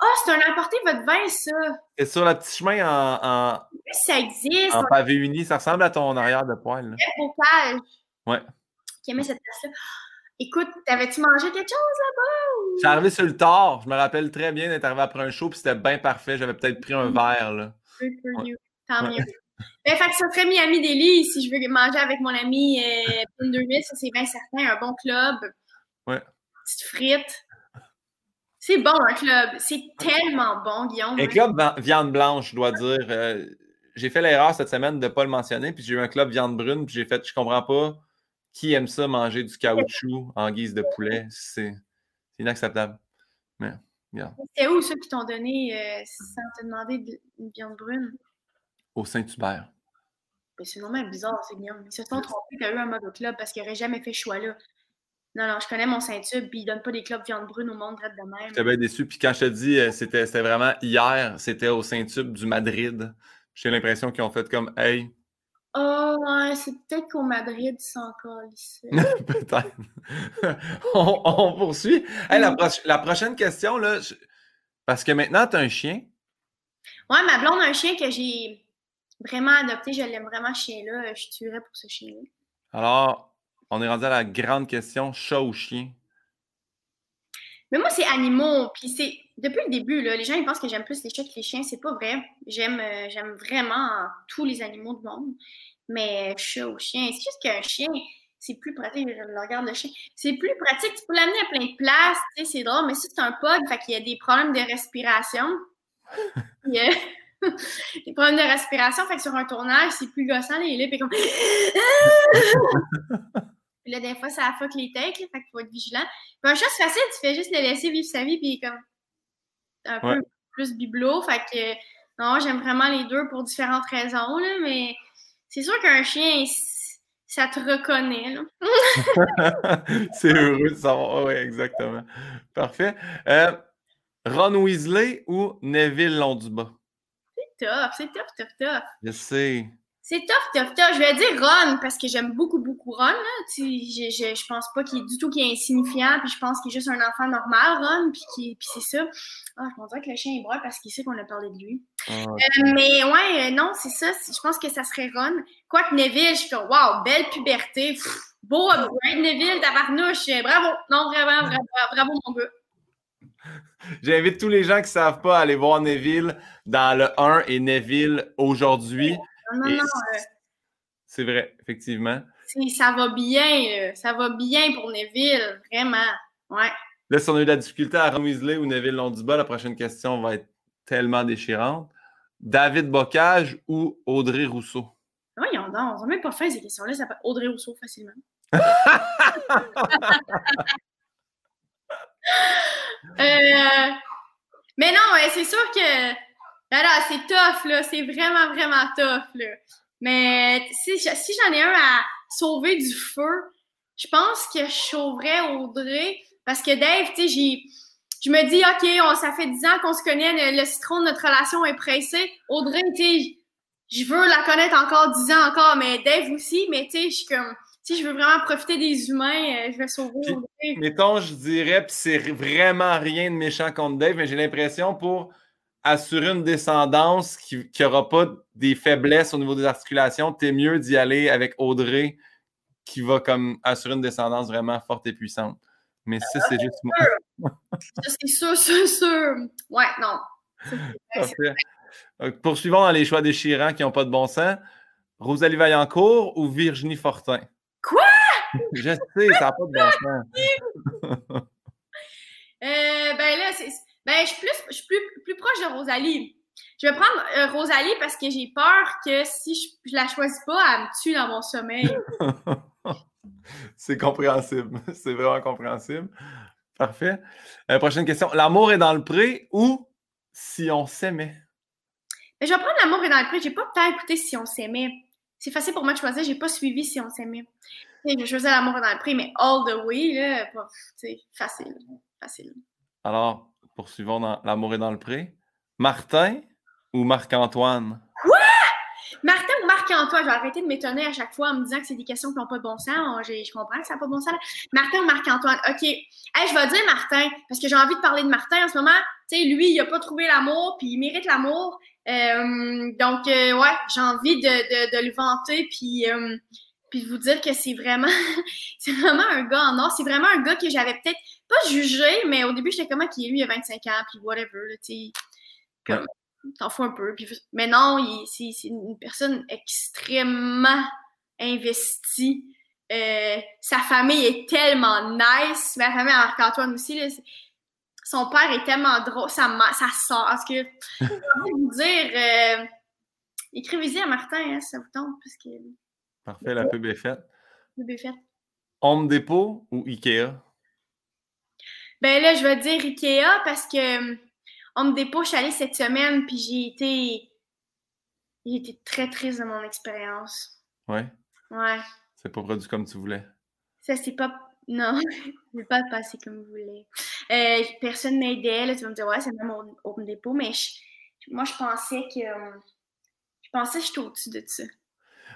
Ah, oh, c'est un emporté votre vin, ça. C'est sur le petit chemin en. en... Ça existe. En pavé uni. Ça ressemble à ton arrière de poêle. Beau page. Ouais. Qui aimait cette place-là. Écoute, t'avais-tu mangé quelque chose là-bas? Ou... arrivé sur le tard. Je me rappelle très bien d'être arrivé après un show, puis c'était bien parfait. J'avais peut-être pris un verre, là. Good for you. Tant mieux. Ben, fait que ça serait Miami Deli si je veux manger avec mon ami euh, 2000, ça c'est bien certain. Un bon club. Ouais. Petite frite. C'est bon, un club. C'est tellement bon, Guillaume. Un club viande blanche, je dois dire. Euh, j'ai fait l'erreur cette semaine de ne pas le mentionner, puis j'ai eu un club viande brune, puis j'ai fait, je comprends pas qui aime ça manger du caoutchouc en guise de poulet. C'est inacceptable. Mais, C'est où ceux qui t'ont donné euh, sans te demander une viande brune? Au Saint-Hubert. C'est normalement bizarre, c'est Guillaume. Ils se sont trompés qu'il y a eu un mode club parce qu'ils n'auraient jamais fait ce choix-là. Non, non, je connais mon Saint-Tube, puis ils donnent pas des clubs viande brune au monde de même. J'étais bien déçu. Puis quand je te dis, euh, c'était vraiment hier, c'était au Saint-Tube du Madrid. J'ai l'impression qu'ils ont fait comme Hey. Oh, ouais, c'est peut-être qu'au Madrid, c'est encore ici. peut-être. on, poursuit. la, la, prochaine question, là, parce que maintenant, tu as un chien. Ouais, ma blonde a un chien que j'ai vraiment adopté. Je l'aime vraiment, ce chien-là. Je tuerais pour ce chien-là. Alors, on est rendu à la grande question chat ou chien? Mais moi, c'est animaux. Puis c'est depuis le début, là, les gens ils pensent que j'aime plus les chats que les chiens. C'est pas vrai. J'aime euh, j'aime vraiment tous les animaux du monde. Mais chat ou chien, c'est juste qu'un chien, c'est plus pratique. Je regarde le chien. C'est plus pratique. Tu peux l'amener à plein de places. C'est drôle. Mais si c'est un pug, fait qu'il y a des problèmes de respiration. Il des problèmes de respiration. Fait que sur un tournage, c'est plus gossant. Là, comme. Puis là, des fois, ça fuck les takes, fait qu'il faut être vigilant. Puis un chat, c'est facile, tu fais juste le laisser vivre sa vie, puis comme un peu plus bibelot. Fait que non, j'aime vraiment les deux pour différentes raisons, là, mais c'est sûr qu'un chien, ça te reconnaît. c'est heureux de savoir. Oui, exactement. Parfait. Euh, Ron Weasley ou Neville Londuba? C'est tough, c'est tough, tough, tough. Je sais. C'est tough, tough, tough. Je vais dire Ron parce que j'aime beaucoup, beaucoup Ron. Je, je, je, pense pas qu'il est du tout qu'il est insignifiant, puis je pense qu'il est juste un enfant normal, Ron, puis, puis c'est ça. Ah, je pense que le chien est brûle parce qu'il sait qu'on a parlé de lui. Ah, euh, mais ouais, euh, non, c'est ça. Je pense que ça serait Ron. Quoique Neville, je suis comme, waouh, belle puberté. beau upgrade, Neville, tabarnouche. Bravo. Non, vraiment, bravo, bravo mon gars. J'invite tous les gens qui ne savent pas à aller voir Neville dans le 1 et Neville aujourd'hui. Non, non, euh, C'est vrai, effectivement. Ça va bien, ça va bien pour Neville, vraiment. Ouais. Là, si on a eu de la difficulté à Ron Weasley ou Neville Londuba, la prochaine question va être tellement déchirante. David Bocage ou Audrey Rousseau? Oui, on n'a même pas fait ces questions-là. Ça s'appelle Audrey Rousseau facilement. Euh, mais non, c'est sûr que là, c'est tough, là. C'est vraiment, vraiment tough, là. Mais si, si j'en ai un à sauver du feu, je pense que je sauverais Audrey. Parce que Dave, tu sais. Je me dis, OK, on, ça fait 10 ans qu'on se connaît, le, citron de notre relation est pressé. Audrey, tu sais, je veux la connaître encore 10 ans encore, mais Dave aussi, mais tu sais, je suis comme si je veux vraiment profiter des humains, euh, je vais sauver. Puis, mettons, je dirais, puis c'est vraiment rien de méchant contre Dave, mais j'ai l'impression pour assurer une descendance qui n'aura pas des faiblesses au niveau des articulations, t'es mieux d'y aller avec Audrey qui va comme assurer une descendance vraiment forte et puissante. Mais ça, c'est juste moi. c'est sûr, sûr, sûr. Ouais, non. Poursuivons dans les choix déchirants qui n'ont pas de bon sens. Rosalie Vaillancourt ou Virginie Fortin? Quoi? Je sais, ça n'a pas de bon sens. euh, ben là, c'est, ben, je suis, plus, je suis plus, plus proche de Rosalie. Je vais prendre euh, Rosalie parce que j'ai peur que si je, je la choisis pas, elle me tue dans mon sommeil. c'est compréhensible. C'est vraiment compréhensible. Parfait. Euh, prochaine question. L'amour est dans le pré ou si on s'aimait? Ben, je vais prendre l'amour est dans le pré. J'ai pas tant écouté si on s'aimait c'est facile pour moi de choisir. J'ai pas suivi si on s'aimait. Je choisir l'amour dans le prix, mais all the way, là, c'est facile. Facile. Alors, poursuivons dans l'amour est dans le pré. Martin ou Marc-Antoine? Quoi? Martin ou Marc-Antoine? Je vais arrêter de m'étonner à chaque fois en me disant que c'est des questions qui n'ont pas de bon sens. Je comprends que ça n'a pas de bon sens. Martin ou Marc-Antoine? OK. je vais dire Martin, parce que j'ai envie de parler de Martin en ce moment. Tu sais, lui, il n'a pas trouvé l'amour, puis il mérite l'amour. Euh, donc, euh, ouais, j'ai envie de, de, le vanter, puis, euh, puis de vous dire que c'est vraiment, c'est vraiment un gars en or. C'est vraiment un gars que j'avais peut-être pas jugé, mais au début, j'étais comme, qui est lui, il a 25 ans, puis whatever, tu sais, t'en fous un peu. Puis, mais non, c'est une personne extrêmement investie. sa famille est tellement nice. Ma famille Marc-Antoine aussi, là, son père est tellement drôle, sa, sa soeur. Parce que, je vais vous dire, euh, écrivez-y à Martin, hein, si ça vous tente. Parce que... Parfait, la pub est faite. La pub est faite. Home Depot ou Ikea? Ben là, je vais dire Ikea parce que Home Depot, je suis allée cette semaine, puis j'ai été. J'ai été très triste de mon expérience. Ouais? Ouais. C'est pas produit comme tu voulais. Ça, c'est pas non, ne pas passer comme vous voulez. Euh, personne m'aidait. Tu vas me dire, ouais, c'est même Open Depot, mais moi, je pensais que. je pensais que j'étais au-dessus de ça.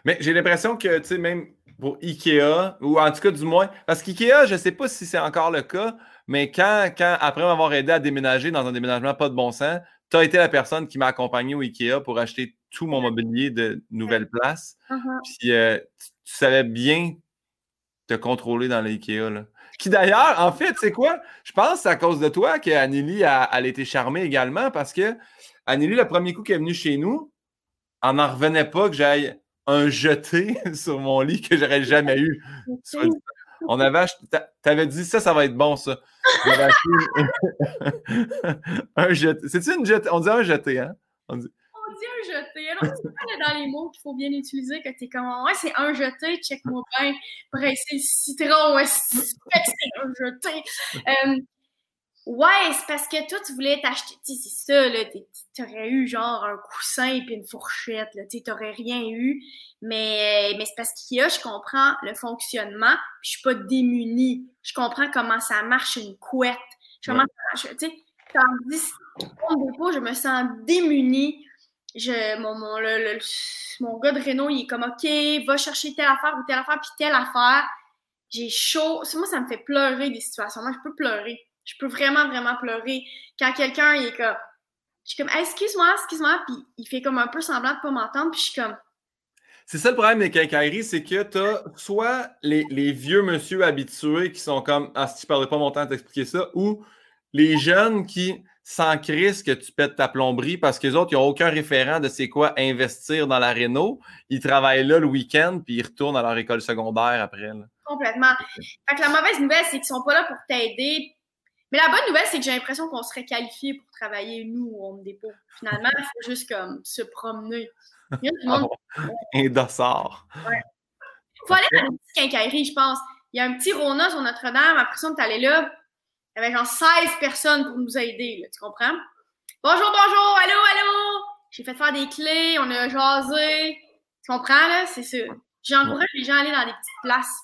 Mais j'ai l'impression que, tu sais, même pour Ikea, ou en tout cas, du moins, parce qu'Ikea, je ne sais pas si c'est encore le cas, mais quand, quand après m'avoir aidé à déménager dans un déménagement pas de bon sens, tu as été la personne qui m'a accompagné au Ikea pour acheter tout mon mobilier de nouvelle place. Uh-huh. Puis euh, tu savais bien te contrôler dans l'IKEA. Qui d'ailleurs, en fait, c'est quoi? Je pense que c'est à cause de toi qu'Anneli a, a été charmée également parce que Anneli, le premier coup qu'elle est venue chez nous, on n'en revenait pas que j'aille un jeté sur mon lit que j'aurais jamais eu. On avait acheté. T'avais dit ça, ça va être bon, ça. On avait acheté un jeté. C'est-tu une jeté? On dit un jeté, hein? On dit, on dit un jeté. Alors, c'est pas dans les mots qu'il faut bien utiliser que t'es comme Ouais, c'est un jeté, check-moi bien. Presser le citron, ouais, c'est un jeté. Euh, Ouais, c'est parce que toi, tu voulais t'acheter, tu sais, c'est ça, là, t'aurais eu genre un coussin et une fourchette, là, tu t'aurais rien eu, mais, mais c'est parce qu'il y a, je comprends le fonctionnement, puis je suis pas démunie, je comprends comment ça marche une couette, je comment ça marche, tu sais, tandis je me sens démunie, je, mon, mon, le, mon gars de Renault, il est comme, OK, va chercher telle affaire ou telle affaire, puis telle affaire, j'ai chaud, moi, ça me fait pleurer des situations, moi, je peux pleurer je peux vraiment, vraiment pleurer. Quand quelqu'un est comme, je suis comme, excuse-moi, excuse-moi, puis il fait comme un peu semblant de pas m'entendre, puis je suis comme. C'est ça le problème des quincailleries, c'est que tu as soit les, vieux monsieur habitués qui sont comme, ah, si tu parlais pas mon temps de t'expliquer ça, ou les jeunes qui s'en crissent que tu pètes ta plomberie parce que les autres, ils n'ont aucun référent de c'est quoi investir dans la réno. Ils travaillent là le week-end, puis ils retournent à leur école secondaire après. Complètement. Fait que la mauvaise nouvelle, c'est qu'ils sont pas là pour t'aider, mais la bonne nouvelle, c'est que j'ai l'impression qu'on serait qualifié pour travailler, nous, au Home Depot. Finalement, il faut juste comme se promener. Il y a monde... Un dossard. Ouais. Il faut aller dans une petite quincaillerie, je pense. Il y a un petit Rona sur Notre-Dame. Après ça, on est allé là. Il y avait genre 16 personnes pour nous aider, là, tu comprends? Bonjour, bonjour, allô, allô! J'ai fait faire des clés, on a jasé. Tu comprends, là? C'est ça. J'encourage les gens à aller dans des petites places.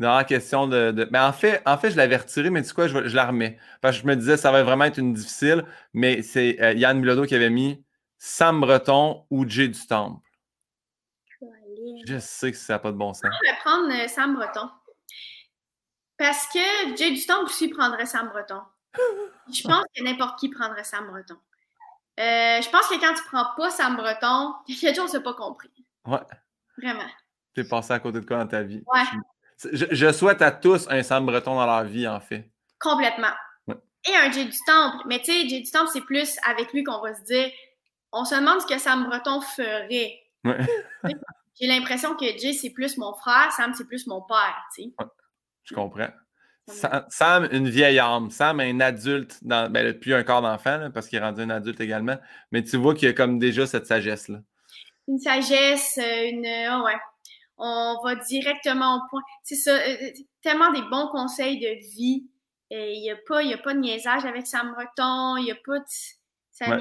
Non, question de, Mais en fait, en fait, je l'avais retiré, mais tu sais quoi, je, je la remets. Parce que je me disais, ça va vraiment être une difficile, mais c'est euh, Yann Bilodeau qui avait mis Sam Breton ou Jay du Temple. Je sais que ça n'a pas de bon sens. Je vais prendre euh, Sam Breton. Parce que Jay du Temple aussi prendrait Sam Breton. Je pense que n'importe qui prendrait Sam Breton. Euh, je pense que quand tu prends pas Sam Breton, quelque chose tu pas compris. Ouais. Vraiment. T'es passé à côté de quoi dans ta vie? Ouais. Je, souhaite à tous un Sam Breton dans leur vie, en fait. Complètement. Et un Jay du Temple. Mais tu sais, Jay du Temple, c'est plus avec lui qu'on va se dire on se demande ce que Sam Breton ferait. J'ai l'impression que Jay, c'est plus mon frère, Sam, c'est plus mon père. Tu sais. Je comprends. Sam, une vieille âme. Sam, un adulte, dans, ben, plus un corps d'enfant, parce qu'il est rendu un adulte également. Mais tu vois qu'il y a comme déjà cette sagesse-là. Une sagesse, euh, une. Oh ouais on va directement au point. C'est ça, euh, euh, tellement des bons conseils de vie. Il n'y a, pas, a pas de niaisage avec Sam Breton, il n'y a pas de. Ça pas.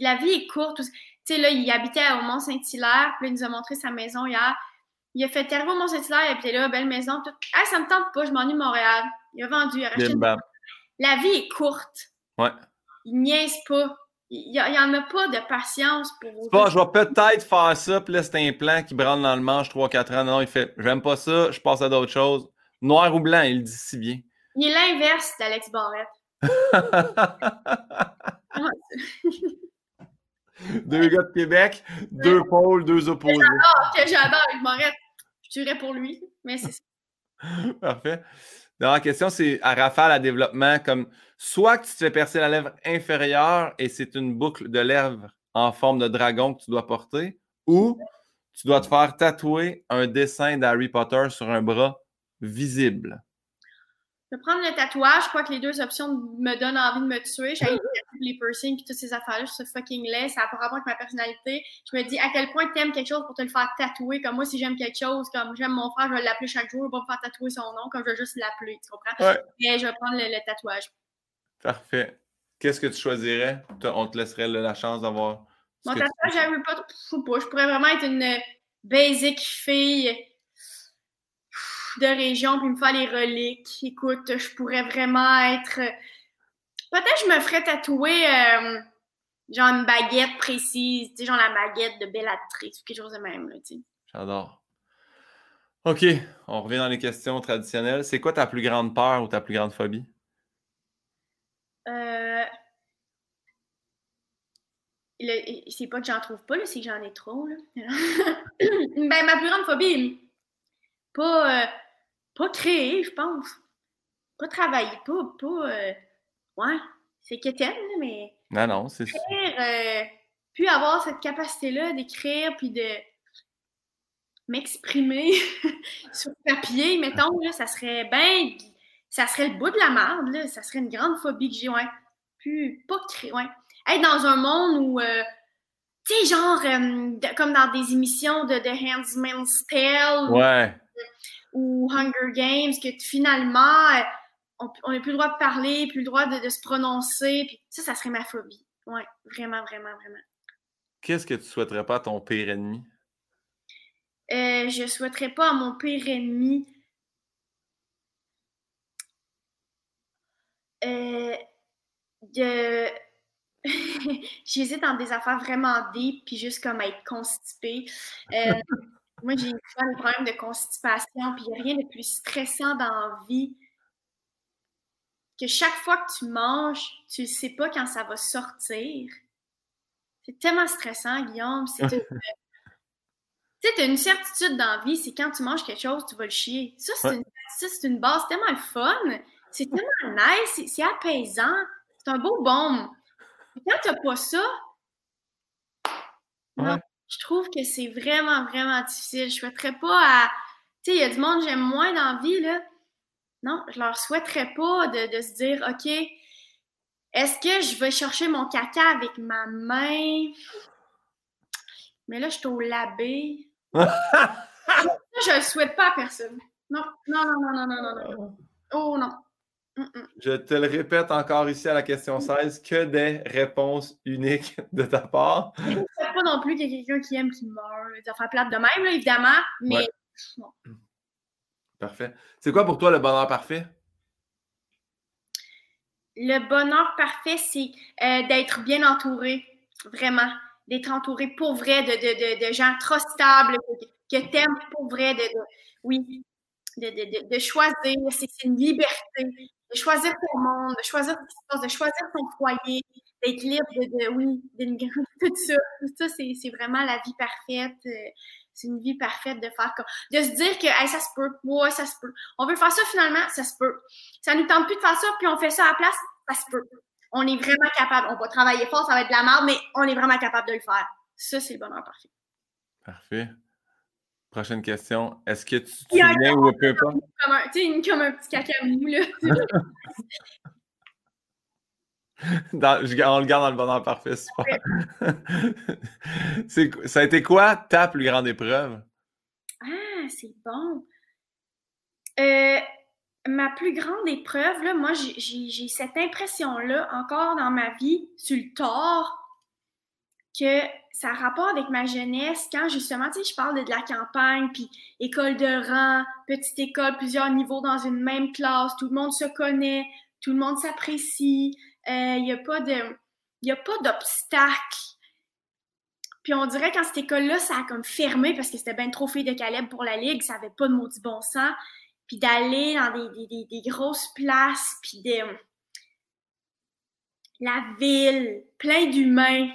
La vie est courte. Tu sais, là, il habitait au Mont-Saint-Hilaire, puis il nous a montré sa maison hier. Il a fait terrible au Mont-Saint-Hilaire, il habitait là, belle maison. Tout. Ah, ça me tente pas, je m'ennuie de Montréal. Il a vendu, il a racheté. La vie est courte. Ouais. Il niaise pas. Il n'y en a pas de patience pour vous. Pas, je vais peut-être faire ça, puis là, c'est un plan qui branle dans le manche 3-4 ans. Non, il fait J'aime pas ça, je passe à d'autres choses. Noir ou blanc, il le dit si bien. Il est l'inverse d'Alex Barrette. deux gars de Québec, deux pôles, deux opposés. J'adore, que j'adore Alex Barrette. Je tuerais pour lui, mais c'est ça. Parfait. la question, c'est à rafale à développement, comme soit que tu te fais percer la lèvre inférieure et c'est une boucle de lèvres en forme de dragon que tu dois porter, ou tu dois te faire tatouer un dessin d'Harry Potter sur un bras visible. Je vais prendre le tatouage. Je crois que les deux options me donnent envie de me tuer. J'ai les piercings et toutes ces affaires-là. Je suis fucking laid. Ça n'a pas rapport avec ma personnalité. Je me dis à quel point tu aimes quelque chose pour te le faire tatouer. Comme moi, si j'aime quelque chose, comme j'aime mon frère, je vais l'appeler chaque jour. Je vais pas me faire tatouer son nom. Comme je vais juste l'appeler. Tu comprends? Ouais. Mais je vais prendre le tatouage. Parfait. Qu'est-ce que tu choisirais? On te laisserait la chance d'avoir. Mon tatouage, pas, pas. Je pourrais vraiment être une basic fille de région puis me faire les reliques. Écoute, je pourrais vraiment être. Peut-être que je me ferais tatouer euh, genre une baguette précise, tu sais, genre la baguette de Bellatrix ou quelque chose de même, là, tu sais. J'adore. OK, on revient dans les questions traditionnelles. C'est quoi ta plus grande peur ou ta plus grande phobie? Euh, c'est pas que j'en trouve pas, c'est que j'en ai trop. Là. ben, ma plus grande phobie, pas, euh, pas créer, je pense. Pas travailler, pas. pas euh, ouais, c'est quétaine, mais. Non, non, c'est ça. Euh, puis avoir cette capacité-là d'écrire, puis de m'exprimer sur papier, mettons, là, ça serait bien. Ça serait le bout de la merde, là. Ça serait une grande phobie que j'ai, ouais. Puis, pas créer, ouais. Être dans un monde où. Euh, tu sais, genre, comme dans des émissions de The Handmaid's Tale. Ouais ou Hunger Games, que finalement, euh, on n'a plus le droit de parler, plus le droit de, se prononcer. Puis ça, ça serait ma phobie. Oui, vraiment, vraiment, vraiment. Qu'est-ce que tu souhaiterais pas à ton pire ennemi? Euh, je souhaiterais pas à mon pire ennemi. Euh, de. J'hésite dans des affaires vraiment deep, puis juste comme être constipée. Euh, Moi, j'ai souvent des problèmes de constipation, puis il n'y a rien de plus stressant dans la vie que chaque fois que tu manges, tu ne sais pas quand ça va sortir. C'est tellement stressant, Guillaume. C'est une... tu sais, une certitude dans la vie, c'est quand tu manges quelque chose, tu vas le chier. Ça, c'est une, base tellement fun. C'est tellement nice, c'est apaisant. C'est un beau baume. Quand tu n'as pas ça, je trouve que c'est vraiment, vraiment difficile. Je souhaiterais pas à. Tu sais, il y a du monde que j'aime moins dans la vie, là. Non, je leur souhaiterais pas de, se dire, OK, est-ce que je vais chercher mon caca avec ma main? Mais là, je suis au labé. je le souhaite pas à personne. Non, non, non, non, non, non, non. Oh non. Je te le répète encore ici à la question 16, que des réponses uniques de ta part. Je ne sais pas non plus qu'il y a quelqu'un qui aime qui meurt. Ça fait plate de même, évidemment, mais Parfait. C'est quoi pour toi le bonheur parfait? Le bonheur parfait, c'est euh, d'être bien entouré, vraiment. D'être entouré pour vrai de, de, de, gens trop stables, que, tu aimes pour vrai, de, oui, de, choisir, c'est une liberté choisir ton monde, de choisir ce qui se passe, de choisir ton foyer, d'être libre de, oui, tout ça. Tout ça, c'est vraiment la vie parfaite. Euh, c'est une vie parfaite de faire comme. De se dire que ça se peut, ouais, ça se peut. On veut faire ça finalement, ça se peut. Ça nous tente plus de faire ça, puis on fait ça à la place, ça se peut. On est vraiment capable. On va travailler fort, ça va être de la merde, mais on est vraiment capable de le faire. Ça, c'est le bonheur parfait. Parfait. Prochaine question. Est-ce que tu te souviens ou peu pas? Tu sais, comme un petit caca mou, là. on le garde dans le bonheur parfait, super. ça a été quoi ta plus grande épreuve? Ah, c'est bon. Euh, ma plus grande épreuve, là, moi, j'ai cette impression-là encore dans ma vie, sur le tort, que ça a rapport avec ma jeunesse, quand justement, tu sais, je parle de, la campagne, puis école de rang, petite école, plusieurs niveaux dans une même classe, tout le monde se connaît, tout le monde s'apprécie, il euh, n'y a pas de... Puis on dirait qu'en cette école-là, ça a comme fermé parce que c'était bien trop fait de Caleb pour la Ligue, ça n'avait pas de maudit bon sens. Puis d'aller dans des, des, des, grosses places, puis de... La ville, plein d'humains,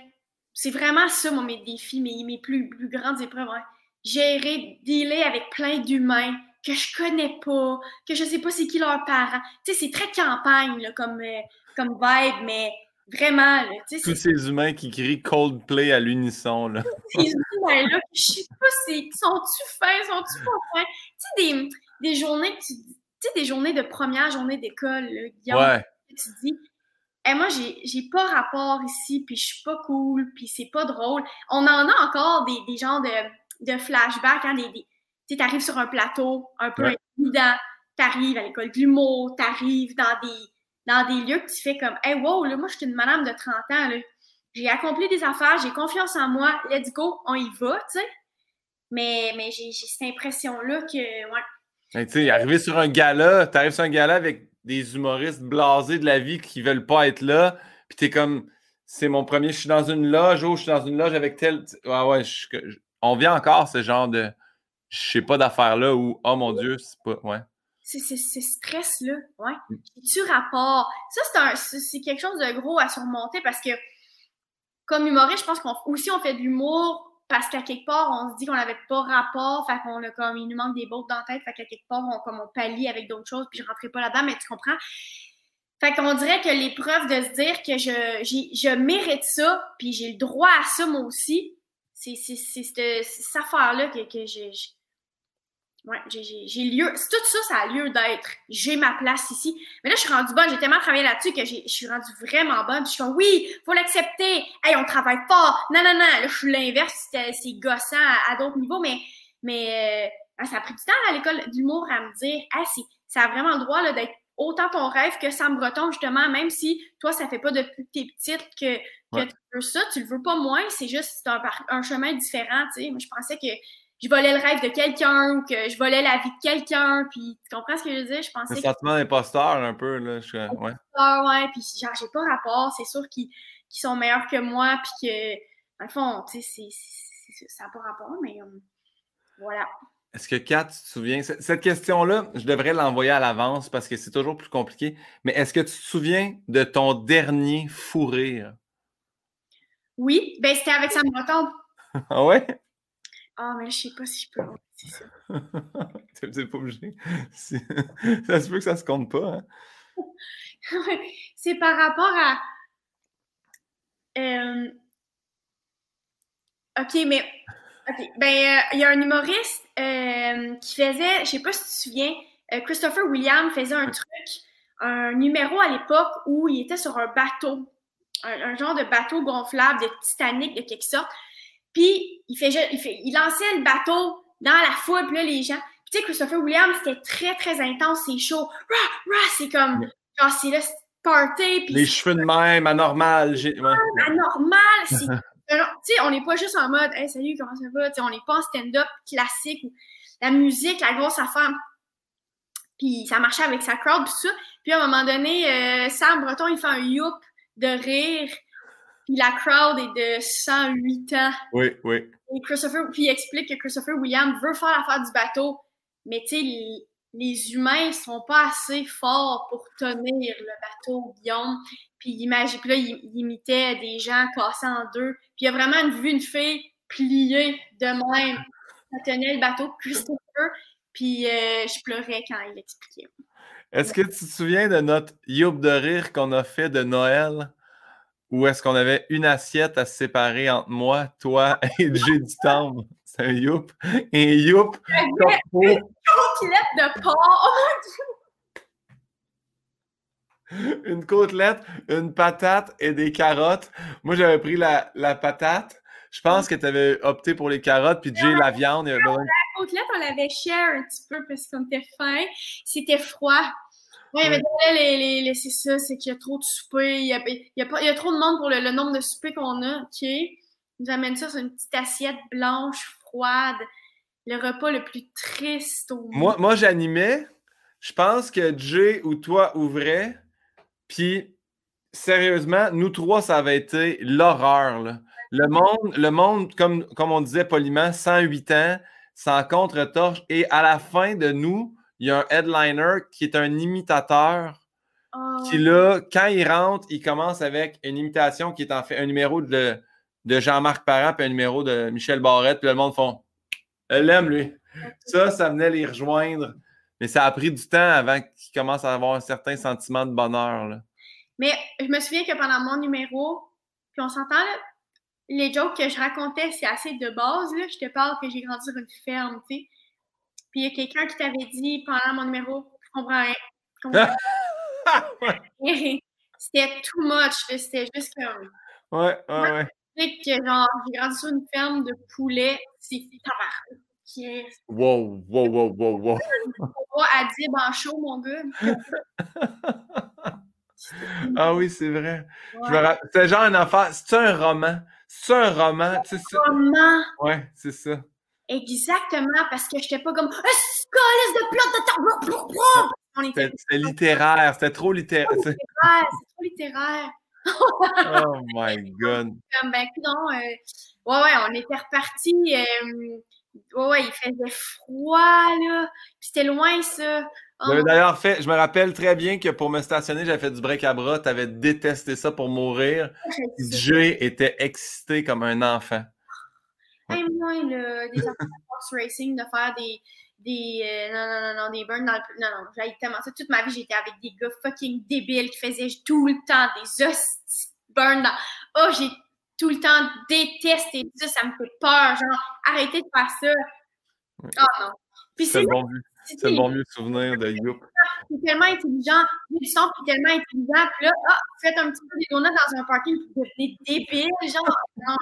c'est vraiment ça, mon, mes défis, mes, mes plus, plus grandes épreuves. Hein. Gérer, dealer avec plein d'humains que je connais pas, que je sais pas c'est qui leurs parents. Tu sais, c'est très campagne là, comme, euh, comme vibe, mais vraiment. Là, Tous ces humains qui crient Coldplay à l'unisson. Là. Ces humains-là, je sais pas, sont-tu fins, sont-tu pas fins? Tu sais, des, des journées tu sais, des journées de première journée d'école, Guillaume, ouais. tu dis, et moi, j'ai pas rapport ici, puis je suis pas cool, puis c'est pas drôle. On en a encore des, des genres de, de flashbacks, hein, des, tu arrives sur un plateau un peu intimidant, t'arrives à l'école de l'humour, t'arrives dans des, dans des lieux que tu fais comme « Hey, wow, là, moi, je suis une madame de 30 ans, J'ai accompli des affaires, j'ai confiance en moi, let's go, on y va, tu sais. Mais, mais j'ai cette impression-là que, ouais. tu sais, arriver sur un gala, t'arrives sur un gala avec des humoristes blasés de la vie qui veulent pas être là. Puis t'es comme, c'est mon premier, je suis dans une loge, oh, je suis dans une loge avec tel. Ouais, ouais, on vient encore ce genre de, je sais pas d'affaires là où, oh mon Dieu, c'est pas, ouais. C'est ce stress-là, ouais. Mm. Tu rapport. Ça, c'est quelque chose de gros à surmonter parce que, comme humoriste, je pense qu'on aussi on fait de l'humour parce qu'à quelque part, on se dit qu'on n'avait pas rapport, fait qu'on a comme, il nous manque des bottes dans la tête, fait qu'à quelque part, on, comme on avec d'autres choses, puis je rentrais pas là-dedans, mais tu comprends? Fait qu'on dirait que l'épreuve de se dire que je, je mérite ça, puis j'ai le droit à ça moi aussi, c'est cette, affaire-là que, que j'ai Ouais, j'ai lieu. Tout ça, ça a lieu d'être. J'ai ma place ici. Mais là, je suis rendue bonne. J'ai tellement travaillé là-dessus que je suis rendue vraiment bonne. je suis comme, oui, faut l'accepter. Hey, on travaille fort. Non, non, non. Là, je suis l'inverse. C'est gossant à, d'autres niveaux. Mais, mais euh, ça a pris du temps à l'école d'humour à me dire, hey, ça a vraiment le droit d'être autant ton rêve que Sam Breton, justement, même si toi, ça fait pas depuis que t'es petite que, que tu veux ça, tu le veux pas moins, c'est juste un, un chemin différent, tu sais. Moi, je pensais que je volais le rêve de quelqu'un ou que je volais la vie de quelqu'un. Puis tu comprends ce que je veux dire? Je pensais. Le sentiment d'imposteur, un peu. Là, je... ouais. ouais. Puis genre, j'ai pas rapport. C'est sûr qu'ils sont meilleurs que moi. Puis que, dans le fond, tu sais, ça n'a pas rapport. Mais euh, voilà. Est-ce que Kat, tu te souviens? Cette question-là, je devrais l'envoyer à l'avance parce que c'est toujours plus compliqué. Mais est-ce que tu te souviens de ton dernier fou rire? Oui, ben c'était avec Sam Breton. ah ouais? Ah, mais je sais pas si je peux c'est ça. pas obligé. ça se peut que ça se compte pas. Hein? c'est par rapport à. Euh, OK, mais. OK. Ben, euh, il y a un humoriste euh, qui faisait, je sais pas si tu te souviens, Christopher Williams faisait un truc, un numéro à l'époque où il était sur un bateau, un, genre de bateau gonflable de Titanic de quelque sorte. Puis, il, fait, il, fait, il lançait le bateau dans la foule, puis là, les gens. Puis, tu sais, Christopher Williams, c'était très, très intense, c'est chaud. Rah, rah, c'est comme, genre, c'est là, party. les cheveux de même, anormal. Ouais. Anormal, c'est. tu sais, on n'est pas juste en mode, hey, salut, comment ça va? sais, on n'est pas en stand-up classique ou la musique, la grosse affaire. Puis ça marchait avec sa crowd, puis ça. Puis à un moment donné, euh, Sam Breton, il fait un youp de rire la crowd est de 108 ans. Oui, oui. Et Christopher, puis il explique que Christopher Williams veut faire l'affaire du bateau, mais tu sais, les, humains sont pas assez forts pour tenir le bateau, Guillaume. Puis, imagine, puis là, il, imitait des gens cassés en deux. Puis il a vraiment vu une fille pliée de même. Ça tenait le bateau, Christopher. Puis euh, je pleurais quand il expliquait. Est-ce que tu te souviens de notre youp de rire qu'on a fait de Noël? Ou est-ce qu'on avait une assiette à se séparer entre moi, toi et Jay du Temple? C'est un youp. Et un youp. Une côtelette de porc. Une côtelette, une patate et des carottes. Moi, j'avais pris la, la, patate. Je pense que tu avais opté pour les carottes, puis Jay la viande. La côtelette, on l'avait share un petit peu parce qu'on était faim. C'était froid. Oui, mais les, les, c'est ça, c'est qu'il y a trop de soupers. Il y a, il y a, trop de monde pour le, nombre de soupers qu'on a. OK? Ils nous amènent ça sur une petite assiette blanche, froide. Le repas le plus triste au monde. Moi, moi j'animais. Je pense que Jay ou toi ouvrais. Puis, sérieusement, nous trois, ça avait été l'horreur. Le monde, le monde comme, comme on disait poliment, 108 ans, sans contre-torche. Et à la fin de nous, il y a un headliner qui est un imitateur. Oh. Qui là, quand il rentre, il commence avec une imitation qui est en fait un numéro de, de Jean-Marc Parent puis un numéro de Michel Barrette, puis le monde font Elle l'aime, lui. Ça, ça venait les rejoindre. Mais ça a pris du temps avant qu'il commence à avoir un certain sentiment de bonheur. Là. Mais je me souviens que pendant mon numéro, puis on s'entend, les jokes que je racontais, c'est assez de base. Là. Je te parle que j'ai grandi sur une ferme, tu sais. Puis il y a quelqu'un qui t'avait dit pendant mon numéro, je comprends rien. c'était too much. C'était juste comme. Ouais, ouais, ouais. que genre, j'ai grandi sur une ferme de poulets, c'est tabac. Wow, wow, wow, wow, wow. à Dib en chaud, mon gars. ah oui, c'est vrai. C'est genre une affaire. C'est un roman. C'est un roman. C'est un roman? Ouais, c'est ça. Exactement, parce que j'étais pas comme un scolaire de plot de C'était littéraire, c'était trop littéraire. C'est trop littéraire. oh my god. Comme, ben, non, euh, ouais, ouais, on était repartis. Euh, ouais, ouais, il faisait froid, là. Puis c'était loin, ça. Oh. D'ailleurs, fait, je me rappelle très bien que pour me stationner, j'avais fait du break à bras. Tu avais détesté ça pour mourir. Jay était excité comme un enfant. Même moins là, des Fox Racing, de faire des. des euh, non, non, non, non, des burns dans le. Non, non, j'ai tellement ça. Toute ma vie, j'étais avec des gars fucking débiles qui faisaient tout le temps des hosties burns dans. Oh, j'ai tout le temps détesté ça, ça me fait peur. Genre, arrêtez de faire ça. Oh non. C'est bon, c'est vieux souvenir de Youp. C'est tellement intelligent, le son est tellement intelligent, puis là, ah, faites un petit peu des donuts dans un parking, vous devenez débile, genre, non,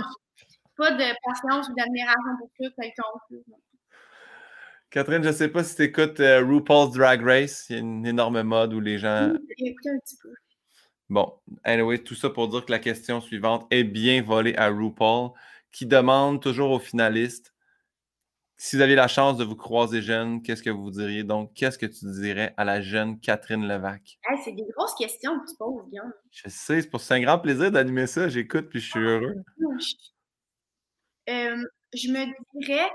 pas de patience ou d'admiration pour quelqu'un. Catherine, je ne sais pas si tu écoutes euh, RuPaul's Drag Race. Il y a une énorme mode où les gens. Oui, un petit peu. Bon, anyway, tout ça pour dire que la question suivante est bien volée à RuPaul, qui demande toujours aux finalistes si vous aviez la chance de vous croiser jeune, qu'est-ce que vous diriez? Donc, qu'est-ce que tu dirais à la jeune Catherine Levac? c'est des grosses questions que tu poses, Guillaume. Je sais, c'est pour c'est un grand plaisir d'animer ça. J'écoute puis je suis heureux. Euh, je me dirais,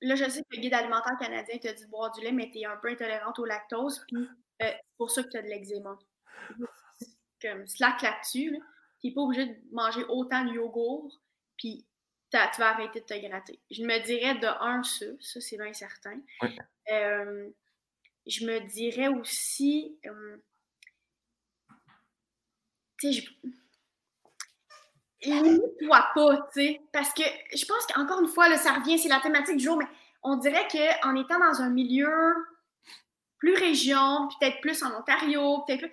là, je sais que le guide alimentaire canadien te dit de boire du lait, mais tu es un peu intolérante au lactose, puis euh, c'est pour ça que tu as de l'eczéma. Comme slack là-dessus, tu n'es pas obligé de manger autant de yogourt, puis tu vas arrêter de te gratter. Je me dirais de un, ça, ça c'est bien certain. Euh, je me dirais aussi, tu sais, je limite-toi pas, tu sais. Parce que je pense qu'encore une fois, là, ça revient, c'est la thématique du jour, mais on dirait qu'en étant dans un milieu plus région, peut-être plus en Ontario, peut-être plus.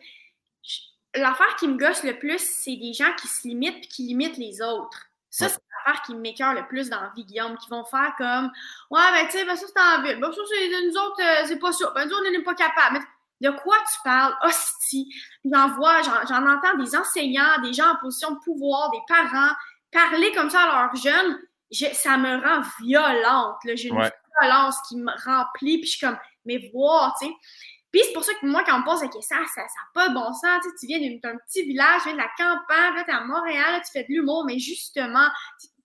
L'affaire qui me gosse le plus, c'est des gens qui se limitent et qui limitent les autres. Ça, c'est l'affaire qui m'écœure le plus dans la vie, Guillaume, qui vont faire comme Ouais, ben tu sais, ben ça c'est en ville. Ben ça, c'est nous autres, euh, c'est pas ça. Ben nous, on n'est pas capable. De quoi tu parles? Hostie. J'en vois, j'en entends des enseignants, des gens en position de pouvoir, des parents parler comme ça à leurs jeunes. ça me rend violente. J'ai une violence qui me remplit. Puis je suis comme, mais voir, tu sais. Puis c'est pour ça que moi, quand on me pose la question, ça n'a pas de bon sens. Tu, viens d'un petit village, tu viens de la campagne, tu es à Montréal, tu fais de l'humour, mais justement,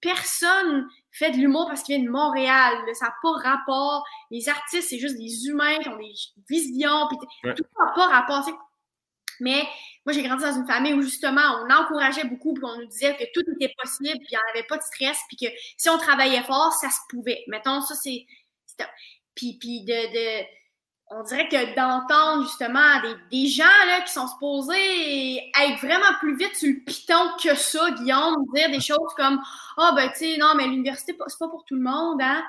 personne fait de l'humour parce qu'il vient de Montréal. ça n'a pas rapport. Les artistes, c'est juste des humains qui ont des visions, puis tout n'a pas rapport. Mais moi, j'ai grandi dans une famille où justement, on encourageait beaucoup, puis on nous disait que tout était possible, puis il n'y en avait pas de stress, puis que si on travaillait fort, ça se pouvait. Mettons, ça, c'est. Puis, puis de, on dirait que d'entendre justement des, des, gens là, qui sont supposés être vraiment plus vite sur le piton que ça, Guillaume, dire des choses comme Ah, oh, ben, tu sais, non, mais l'université, c'est pas pour tout le monde, hein.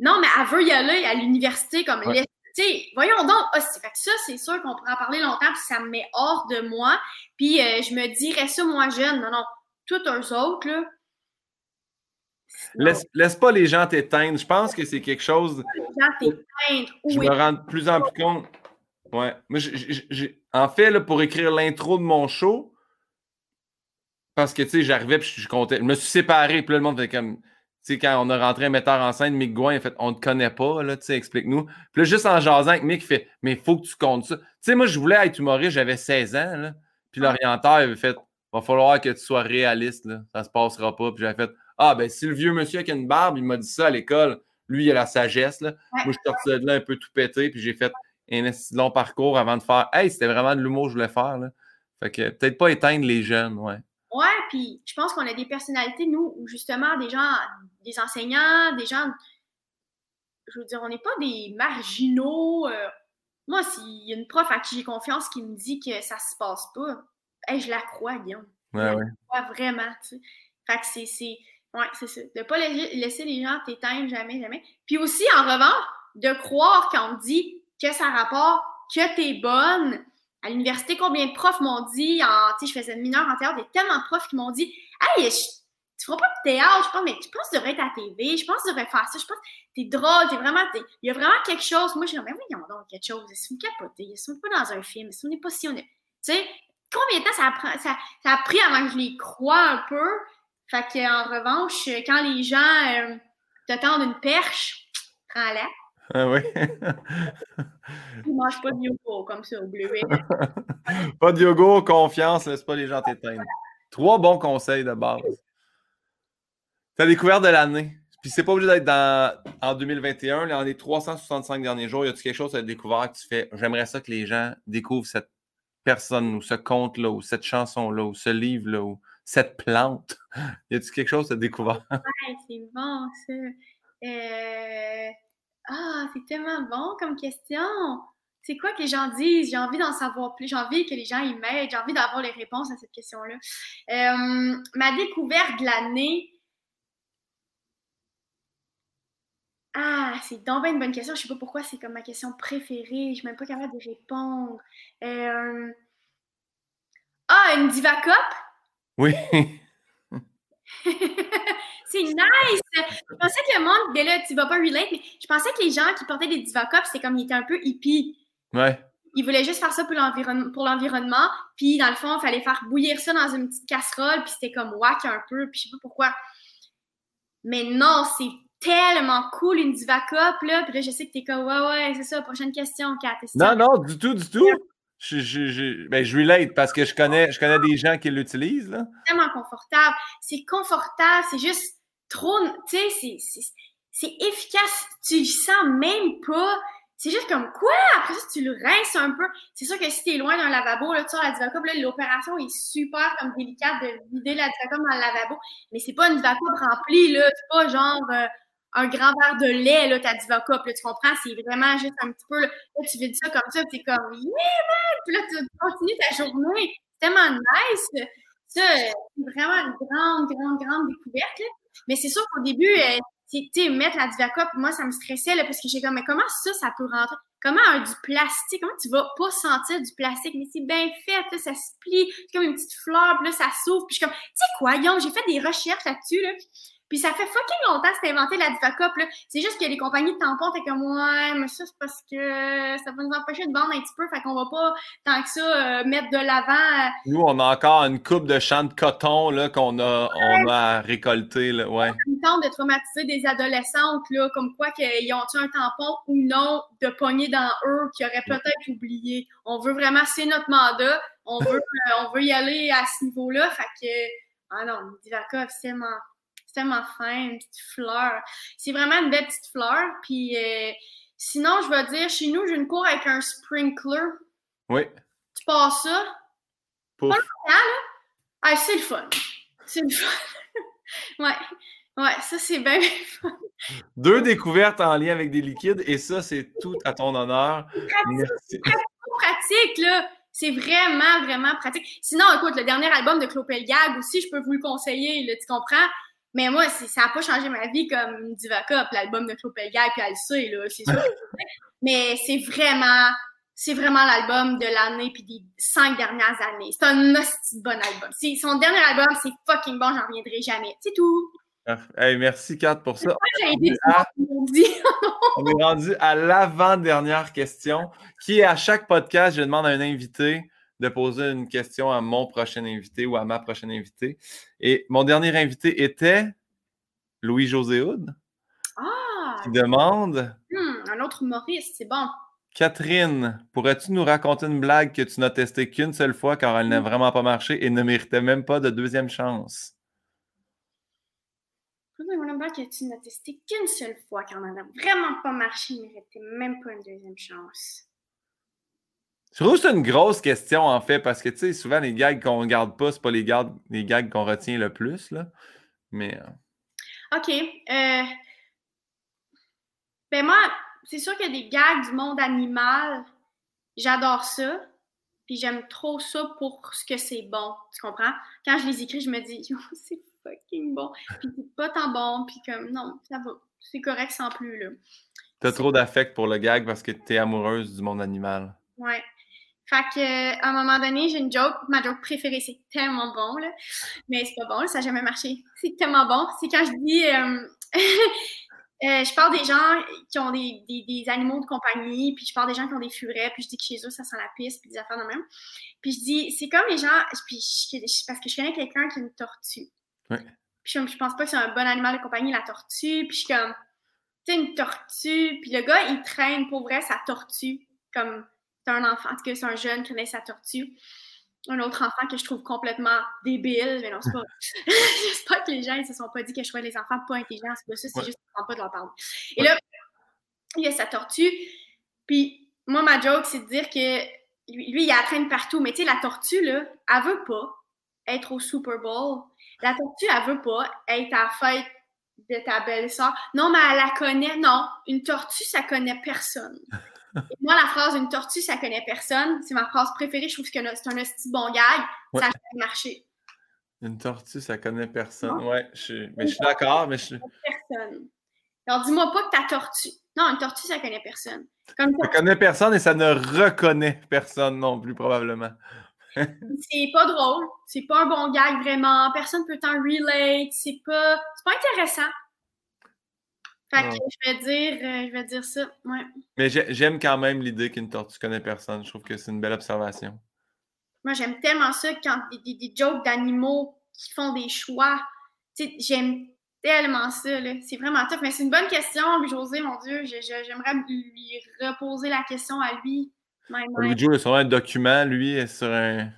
Non, mais elle veut y aller à l'université comme Tu sais, voyons donc, ah, fait que ça, c'est sûr qu'on pourra en parler longtemps, puis ça me met hors de moi. Puis euh, je me dirais ça, moi, jeune. Non, non, tous eux autres, là, Laisse, pas les gens t'éteindre. Je pense que c'est quelque chose. Je me rends de plus en plus compte. Ouais. en fait, là, pour écrire l'intro de mon show, parce que tu sais, j'arrivais puis je comptais. Je me suis séparé, puis le monde fait comme. Tu sais, quand on a rentré un metteur en scène, Mick Gouin, il a fait On te connaît pas, là, tu sais, explique-nous. Puis là, juste en jasant avec Mick, il fait Mais il faut que tu comptes ça. Tu sais, moi, je voulais être humoriste, j'avais 16 ans, là. Puis l'orienteur, il avait fait Va falloir que tu sois réaliste, là. Ça se passera pas. Puis j'avais fait ah, ben si le vieux monsieur avec une barbe, il m'a dit ça à l'école, lui, il a la sagesse. Là. Moi, je suis sorti de là un peu tout pété, puis j'ai fait un long parcours avant de faire Hey, c'était vraiment de l'humour que je voulais faire. Là. Fait que peut-être pas éteindre les jeunes, ouais. Ouais, puis je pense qu'on a des personnalités, nous, où justement des gens, des enseignants, des gens. Je veux dire, on n'est pas des marginaux. Euh. moi, s'il y a une prof à qui j'ai confiance qui me dit que ça se passe pas, hey, je la crois, Guillaume. Ouais, je la crois vraiment, tu sais. Fait que c'est oui, c'est ça. De ne pas laisser les gens t'éteindre jamais, jamais. Puis aussi, en revanche, de croire quand on dit que ça rapporte, que tu es bonne. À l'université, combien de profs m'ont dit, en, je faisais une mineure en théâtre, il y a tellement de profs qui m'ont dit Hey, je, tu feras pas de théâtre, je pense, mais je pense que tu devrais être à TV, je pense que tu devrais faire ça, je pense que es drôle, t'es vraiment, il y a vraiment quelque chose. Moi, je comme, mais voyons donc quelque chose, est-ce que capoté, est-ce qu'on pas dans un film, qu'on n'est pas si on est. Tu sais, combien de temps ça a pris avant que je les croie un peu? Fait qu'en revanche, quand les gens euh, te tendent une perche, prends-la. Ah oui. Ils mangent pas de yogourt comme ça au pas de yogourt, confiance, laisse pas les gens t'éteindre. Trois bons conseils de base. Ta découverte de l'année. Puis c'est pas obligé d'être dans, en 2021. Dans les 365 derniers jours, y a-tu quelque chose que tu as découvert que tu fais J'aimerais ça que les gens découvrent cette personne ou ce conte-là ou cette chanson-là ou ce livre-là ou cette plante? y a-t-il quelque chose de découvert? Ouais, c'est bon, ça. Euh, ah, c'est tellement bon comme question. C'est quoi que les gens disent? J'ai envie d'en savoir plus. J'ai envie que les gens y m'aident. J'ai envie d'avoir les réponses à cette question-là. Euh, ma découverte de l'année. Ah, c'est donc une bonne question. Je sais pas pourquoi c'est comme ma question préférée. Je suis même pas capable de répondre. Euh, ah, une Diva? Oui. c'est nice! Je pensais que le monde, ben là, tu vas pas relate, mais je pensais que les gens qui portaient des Diva Cups, c'était comme ils étaient un peu hippies. Ouais. Ils voulaient juste faire ça pour l'environnement. Puis, dans le fond, il fallait faire bouillir ça dans une petite casserole. Puis, c'était comme whack un peu. Puis, je sais pas pourquoi. Mais non, c'est tellement cool une Diva Cup, là. Puis là, je sais que t'es comme, ouais, ouais, c'est ça, prochaine question, Kat. Non, non, du tout, du tout. Je, je, je, ben, je relate parce que je connais, je connais des gens qui l'utilisent. C'est tellement confortable. C'est confortable, c'est juste trop. Tu sais, c'est efficace. Tu le sens même pas. C'est juste comme quoi? Après ça, tu le rinces un peu. C'est sûr que si t'es loin d'un lavabo, là, tu sors la Divacop, l'opération est super comme délicate de vider la Divacop dans le lavabo. Mais c'est pas une Divacop remplie, là. C'est pas genre euh, un grand verre de lait, là, ta Divacop, là. Tu comprends? C'est vraiment juste un petit peu, là, tu vides ça comme ça, t'es comme, yeah, man! Puis là, tu continues ta journée. C'est tellement nice. Ça, c'est vraiment une grande, grande, grande découverte, là. Mais c'est sûr qu'au début, euh, tu mettre la Divacop, moi, ça me stressait, là, parce que j'ai comme, mais comment ça, ça peut rentrer? Comment du plastique, comment tu vas pas sentir du plastique? Mais c'est bien fait, là, ça se plie, c'est comme une petite fleur, puis là, ça s'ouvre, puis je suis comme, tu sais quoi, Yon, j'ai fait des recherches là-dessus, là. Puis ça fait fucking longtemps que c'était inventé la Divacop, là. C'est juste que les compagnies de tampons, t'es comme, ouais, mais ça, c'est parce que ça va nous empêcher de vendre un petit peu, fait qu'on va pas, tant que ça, euh, mettre de l'avant. Euh. Nous, on a encore une coupe de champs de coton, là, qu'on a, on a récolté, là, ouais. Tente de traumatiser des adolescentes, là, comme quoi qu'ils ont-tu un tampon ou non de pogner dans eux qui auraient peut-être oublié. On veut vraiment, c'est notre mandat. On veut, euh, on veut y aller à ce niveau-là, fait que, ah non, Divacop, c'est tellement tellement fin, une petite fleur. C'est vraiment une belle petite fleur. Puis euh, sinon, je vais dire, chez nous, j'ai une cour avec un sprinkler. Oui. Tu passes ça? Pouf. Pas là? Ah, c'est le fun. C'est le fun. ouais. Ouais, ça, c'est bien fun. Deux découvertes en lien avec des liquides et ça, c'est tout à ton honneur. C'est pratique, là. C'est vraiment, vraiment pratique. Sinon, écoute, le dernier album de Clopel Gag aussi, je peux vous le conseiller, là, tu comprends? Mais moi, ça n'a pas changé ma vie comme Divacop, l'album de Claude Pelgag, puis elle sait, là, c'est sûr. Mais c'est vraiment, c'est vraiment l'album de l'année puis des cinq dernières années. C'est un bon album. Son dernier album, c'est fucking bon, j'en reviendrai jamais. C'est tout. Merci, Kat, pour ça. on est rendu à l'avant-dernière question, qui est à chaque podcast, je demande à un invité de poser une question à mon prochain invité ou à ma prochaine invitée. Et mon dernier invité était Louis-José Houd. Ah! Qui demande. Hmm, un autre Maurice, c'est bon. Catherine, pourrais-tu nous raconter une blague que tu n'as testée qu'une seule fois car elle n'a hmm. vraiment pas marché et ne méritait même pas de deuxième chance? Une blague que tu n'as testée qu'une seule fois car elle n'a vraiment pas marché et ne méritait même pas une deuxième chance. Je trouve que c'est une grosse question, en fait, parce que, tu sais, souvent, les gags qu'on ne garde pas, c'est pas les, gags, les gags qu'on retient le plus, là. Mais... Euh. OK. Euh... Ben moi, c'est sûr qu'il y a des gags du monde animal. J'adore ça. Puis j'aime trop ça pour ce que c'est bon. Tu comprends? Quand je les écris, je me dis, c'est fucking bon. Puis c'est pas tant bon. Puis comme, non, ça va. C'est correct sans plus, là. T'as trop d'affect pour le gag parce que t'es amoureuse du monde animal. Ouais. Fait que, à un moment donné, j'ai une joke. Ma joke préférée, c'est tellement bon, là. Mais c'est pas bon, ça n'a jamais marché. C'est tellement bon. C'est quand je dis. Euh, euh, je parle des gens qui ont des, des, animaux de compagnie, puis je parle des gens qui ont des furets, puis je dis que chez eux, ça sent la piste, puis des affaires de même. Puis je dis, c'est comme les gens. Puis parce que je connais quelqu'un qui a une tortue. Ouais. Puis je, je pense pas que c'est un bon animal de compagnie, la tortue. Puis je suis comme, tu sais, une tortue. Puis le gars, il traîne pour vrai sa tortue. Comme c'est un enfant, en tout cas, c'est un jeune qui connaît sa tortue. Un autre enfant que je trouve complètement débile, mais non, c'est pas. J'espère que les gens, ils se sont pas dit que je trouvais les enfants pas intelligents, c'est pas ça, c'est juste qu'ils pas de leur parler. Et là, il y a sa tortue, puis moi, ma joke, c'est de dire que lui, lui il la traîne partout, mais tu sais, la tortue, là, elle veut pas. être au Super Bowl. La tortue, elle veut pas être à la fête de ta belle-sœur. Non, mais elle la connaît. Non, une tortue, ça connaît personne. Moi, la phrase une tortue, ça connaît personne, c'est ma phrase préférée. Je trouve que c'est un petit bon gag. Ça a marché. Une tortue, ça connaît personne. Ouais, je suis, mais je suis d'accord, mais je Personne. Alors, dis-moi pas que ta tortue. Non, une tortue, ça connaît personne. Comme ça connaît personne et ça ne reconnaît personne non plus, probablement. c'est pas drôle. C'est pas un bon gag, vraiment. Personne peut t'en relate. C'est pas... pas intéressant. Fait que je vais dire, euh, je vais dire ça. Ouais. Mais j'aime quand même l'idée qu'une tortue connaît personne. Je trouve que c'est une belle observation. Moi, j'aime tellement ça quand des, des, jokes d'animaux qui font des choix. J'aime tellement ça. C'est vraiment top. Mais c'est une bonne question, Louis-José, mon Dieu. J'aimerais lui reposer la question à lui. Louis-José, c'est un document, lui, sur un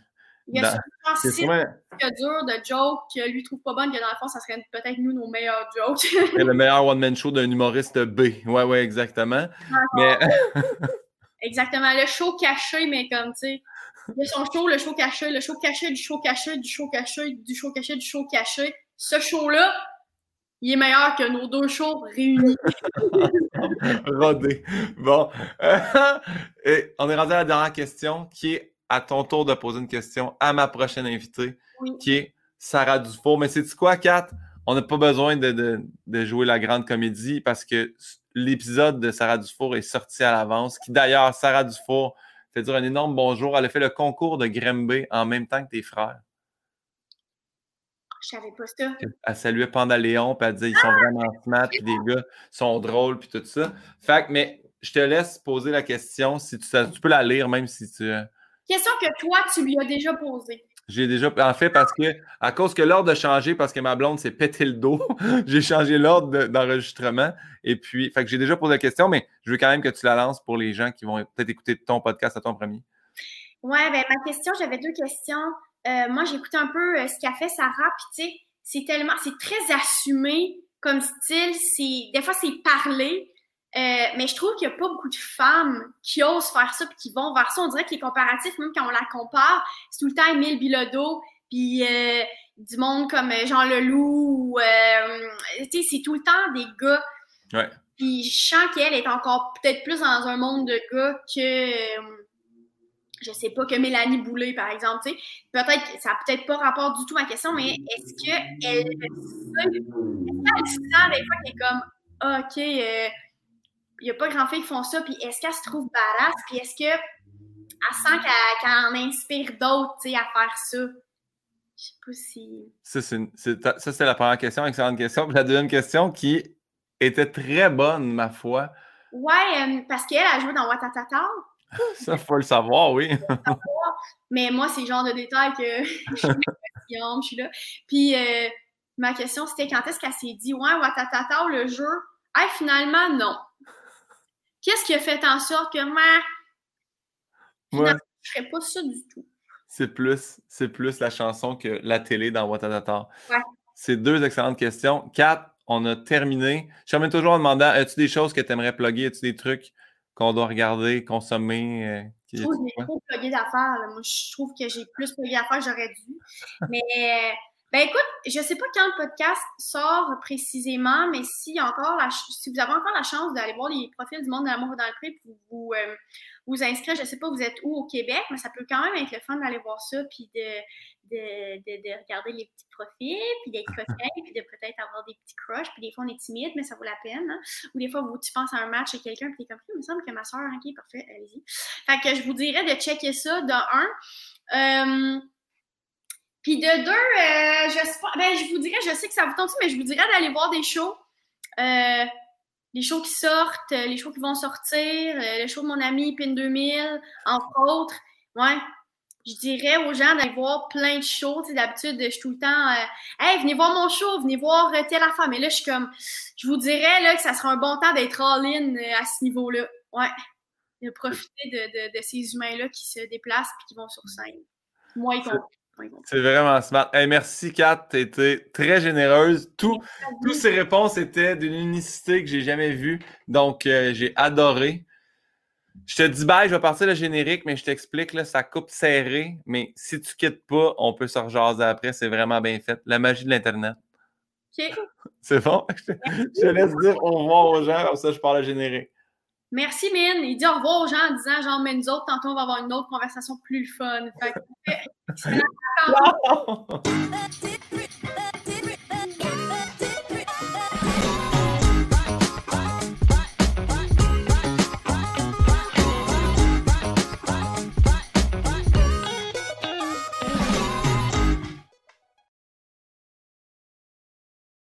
il y a c'est sûrement dur de jokes que lui trouve pas bonne, que dans le fond, ça serait peut-être nous nos meilleurs jokes. le meilleur one-man show d'un humoriste B. Ouais, ouais, exactement. Mais... exactement. Le show caché, mais comme, tu sais, il y a son show, le show caché, le show caché, du show caché, du show caché, du show caché, du show caché. Ce show-là, il est meilleur que nos deux shows réunis. Rodé. Bon. Et on est rendu à la dernière question qui est à ton tour de poser une question à ma prochaine invitée, qui est Sarah Dufour. Mais c'est quoi, Kat? On n'a pas besoin de, jouer la grande comédie parce que l'épisode de Sarah Dufour est sorti à l'avance. Qui d'ailleurs, Sarah Dufour fait dire un énorme bonjour. Elle a fait le concours de Grimby en même temps que tes frères. Je savais pas ça. Elle saluait Pandaléon, puis elle disait ils sont ah! vraiment smart, puis les gars sont drôles, puis tout ça. Fait que, mais je te laisse poser la question. Si tu, tu peux la lire, même si tu. Question que toi, tu lui as déjà posée. J'ai déjà, en fait, parce que, à cause que l'ordre a changé, parce que ma blonde s'est pété le dos, j'ai changé l'ordre d'enregistrement. et puis, fait que j'ai déjà posé la question, mais je veux quand même que tu la lances pour les gens qui vont peut-être écouter ton podcast à ton premier. Ouais, ben, ma question, j'avais deux questions. Euh, moi, écouté un peu euh, ce qu'a fait Sarah, puis tu sais, c'est tellement, c'est très assumé comme style. C'est, des fois, c'est parler, euh, mais je trouve qu'il n'y a pas beaucoup de femmes qui osent faire ça puis qui vont vers ça. On dirait que les comparatifs, même quand on la compare, c'est tout le temps Emile Bilodeau puis euh, du monde comme euh, Jean Leloup. tu sais, c'est tout le temps des gars. Ouais. Puis je sens qu'elle est encore peut-être plus dans un monde de gars que je sais pas, que Mélanie Boulay, par exemple, tu sais. Peut-être que ça n'a peut-être pas rapport du tout à ma question, mais est-ce qu'elle elle, elle, elle sent des fois qu'elle est comme ah, OK, il n'y a pas grand filles qui font ça, puis est-ce qu'elle se trouve badass, puis est-ce qu'elle sent qu'elle en inspire d'autres, à faire ça? Je sais pas si... Ça, c'est la première question, excellente question. Puis la deuxième question qui était très bonne, ma foi. Ouais, euh, parce qu'elle a joué dans Watatata. ça, faut le savoir, oui. Mais moi, c'est le genre de détail que je suis là, je suis là. Puis euh, ma question, c'était quand est-ce qu'elle s'est dit, ouais, Watatata, le jeu, hey, finalement, non. Qu'est-ce qui a fait en sorte que moi, ouais. je ferais pas ça du tout? C'est plus, c'est plus la chanson que la télé dans Watatata. Ouais. C'est deux excellentes questions. Quatre, on a terminé. Je termine toujours en demandant as-tu des choses que tu aimerais plugger? As-tu des trucs qu'on doit regarder, consommer euh, Je trouve que j'ai trop plugué d'affaires. Moi, je trouve que j'ai plus plugué d'affaires que j'aurais dû. Mais ben écoute, je ne sais pas quand le podcast sort précisément, mais si encore la, si vous avez encore la chance d'aller voir les profils du monde de l'amour dans le prix pour vous, euh, vous inscrire, je ne sais pas vous êtes où au Québec, mais ça peut quand même être le fun d'aller voir ça, puis de, de, de, regarder les petits profils, puis d'être coquin, puis de peut-être avoir des petits crushs, puis des fois on est timide, mais ça vaut la peine. Hein. Ou des fois, vous, tu penses à un match avec quelqu'un, puis t'es comme, il me semble que ma soeur, ok, parfait, allez-y. Fait que je vous dirais de checker ça de un. Euh, puis de deux, euh, je, ben, je vous dirais, je sais que ça vous tente, mais je vous dirais d'aller voir des shows. Euh, les shows qui sortent, euh, les shows qui vont sortir, le show de mon ami Pin 2000, entre autres. Ouais. Je dirais aux gens d'aller voir plein de shows. D'habitude, je suis tout le temps Hey, venez voir mon show, venez voir telle affaire. Mais là, je suis comme je vous dirais là, que ça sera un bon temps d'être all-in à ce niveau-là. Ouais. De profiter de, de, ces humains-là qui se déplacent et qui vont sur scène. Moi y compris. C'est vraiment smart. merci, Kat. Tu été très généreuse. Tout, toutes ces réponses étaient d'une unicité que j'ai jamais vue. Donc, euh, j'ai adoré. Je te dis bye, je vais partir le générique, mais je t'explique, là, ça coupe serré. Mais si tu quittes pas, on peut se rejaser après. C'est vraiment bien fait. La magie de l'Internet. OK. C'est bon? Je te, je te laisse dire au revoir aux gens, comme ça je parle le générique. Merci, Mine. Il dit au revoir aux gens en disant genre, mais nous autres, tantôt, on va avoir une autre conversation plus fun. Fait que- Non!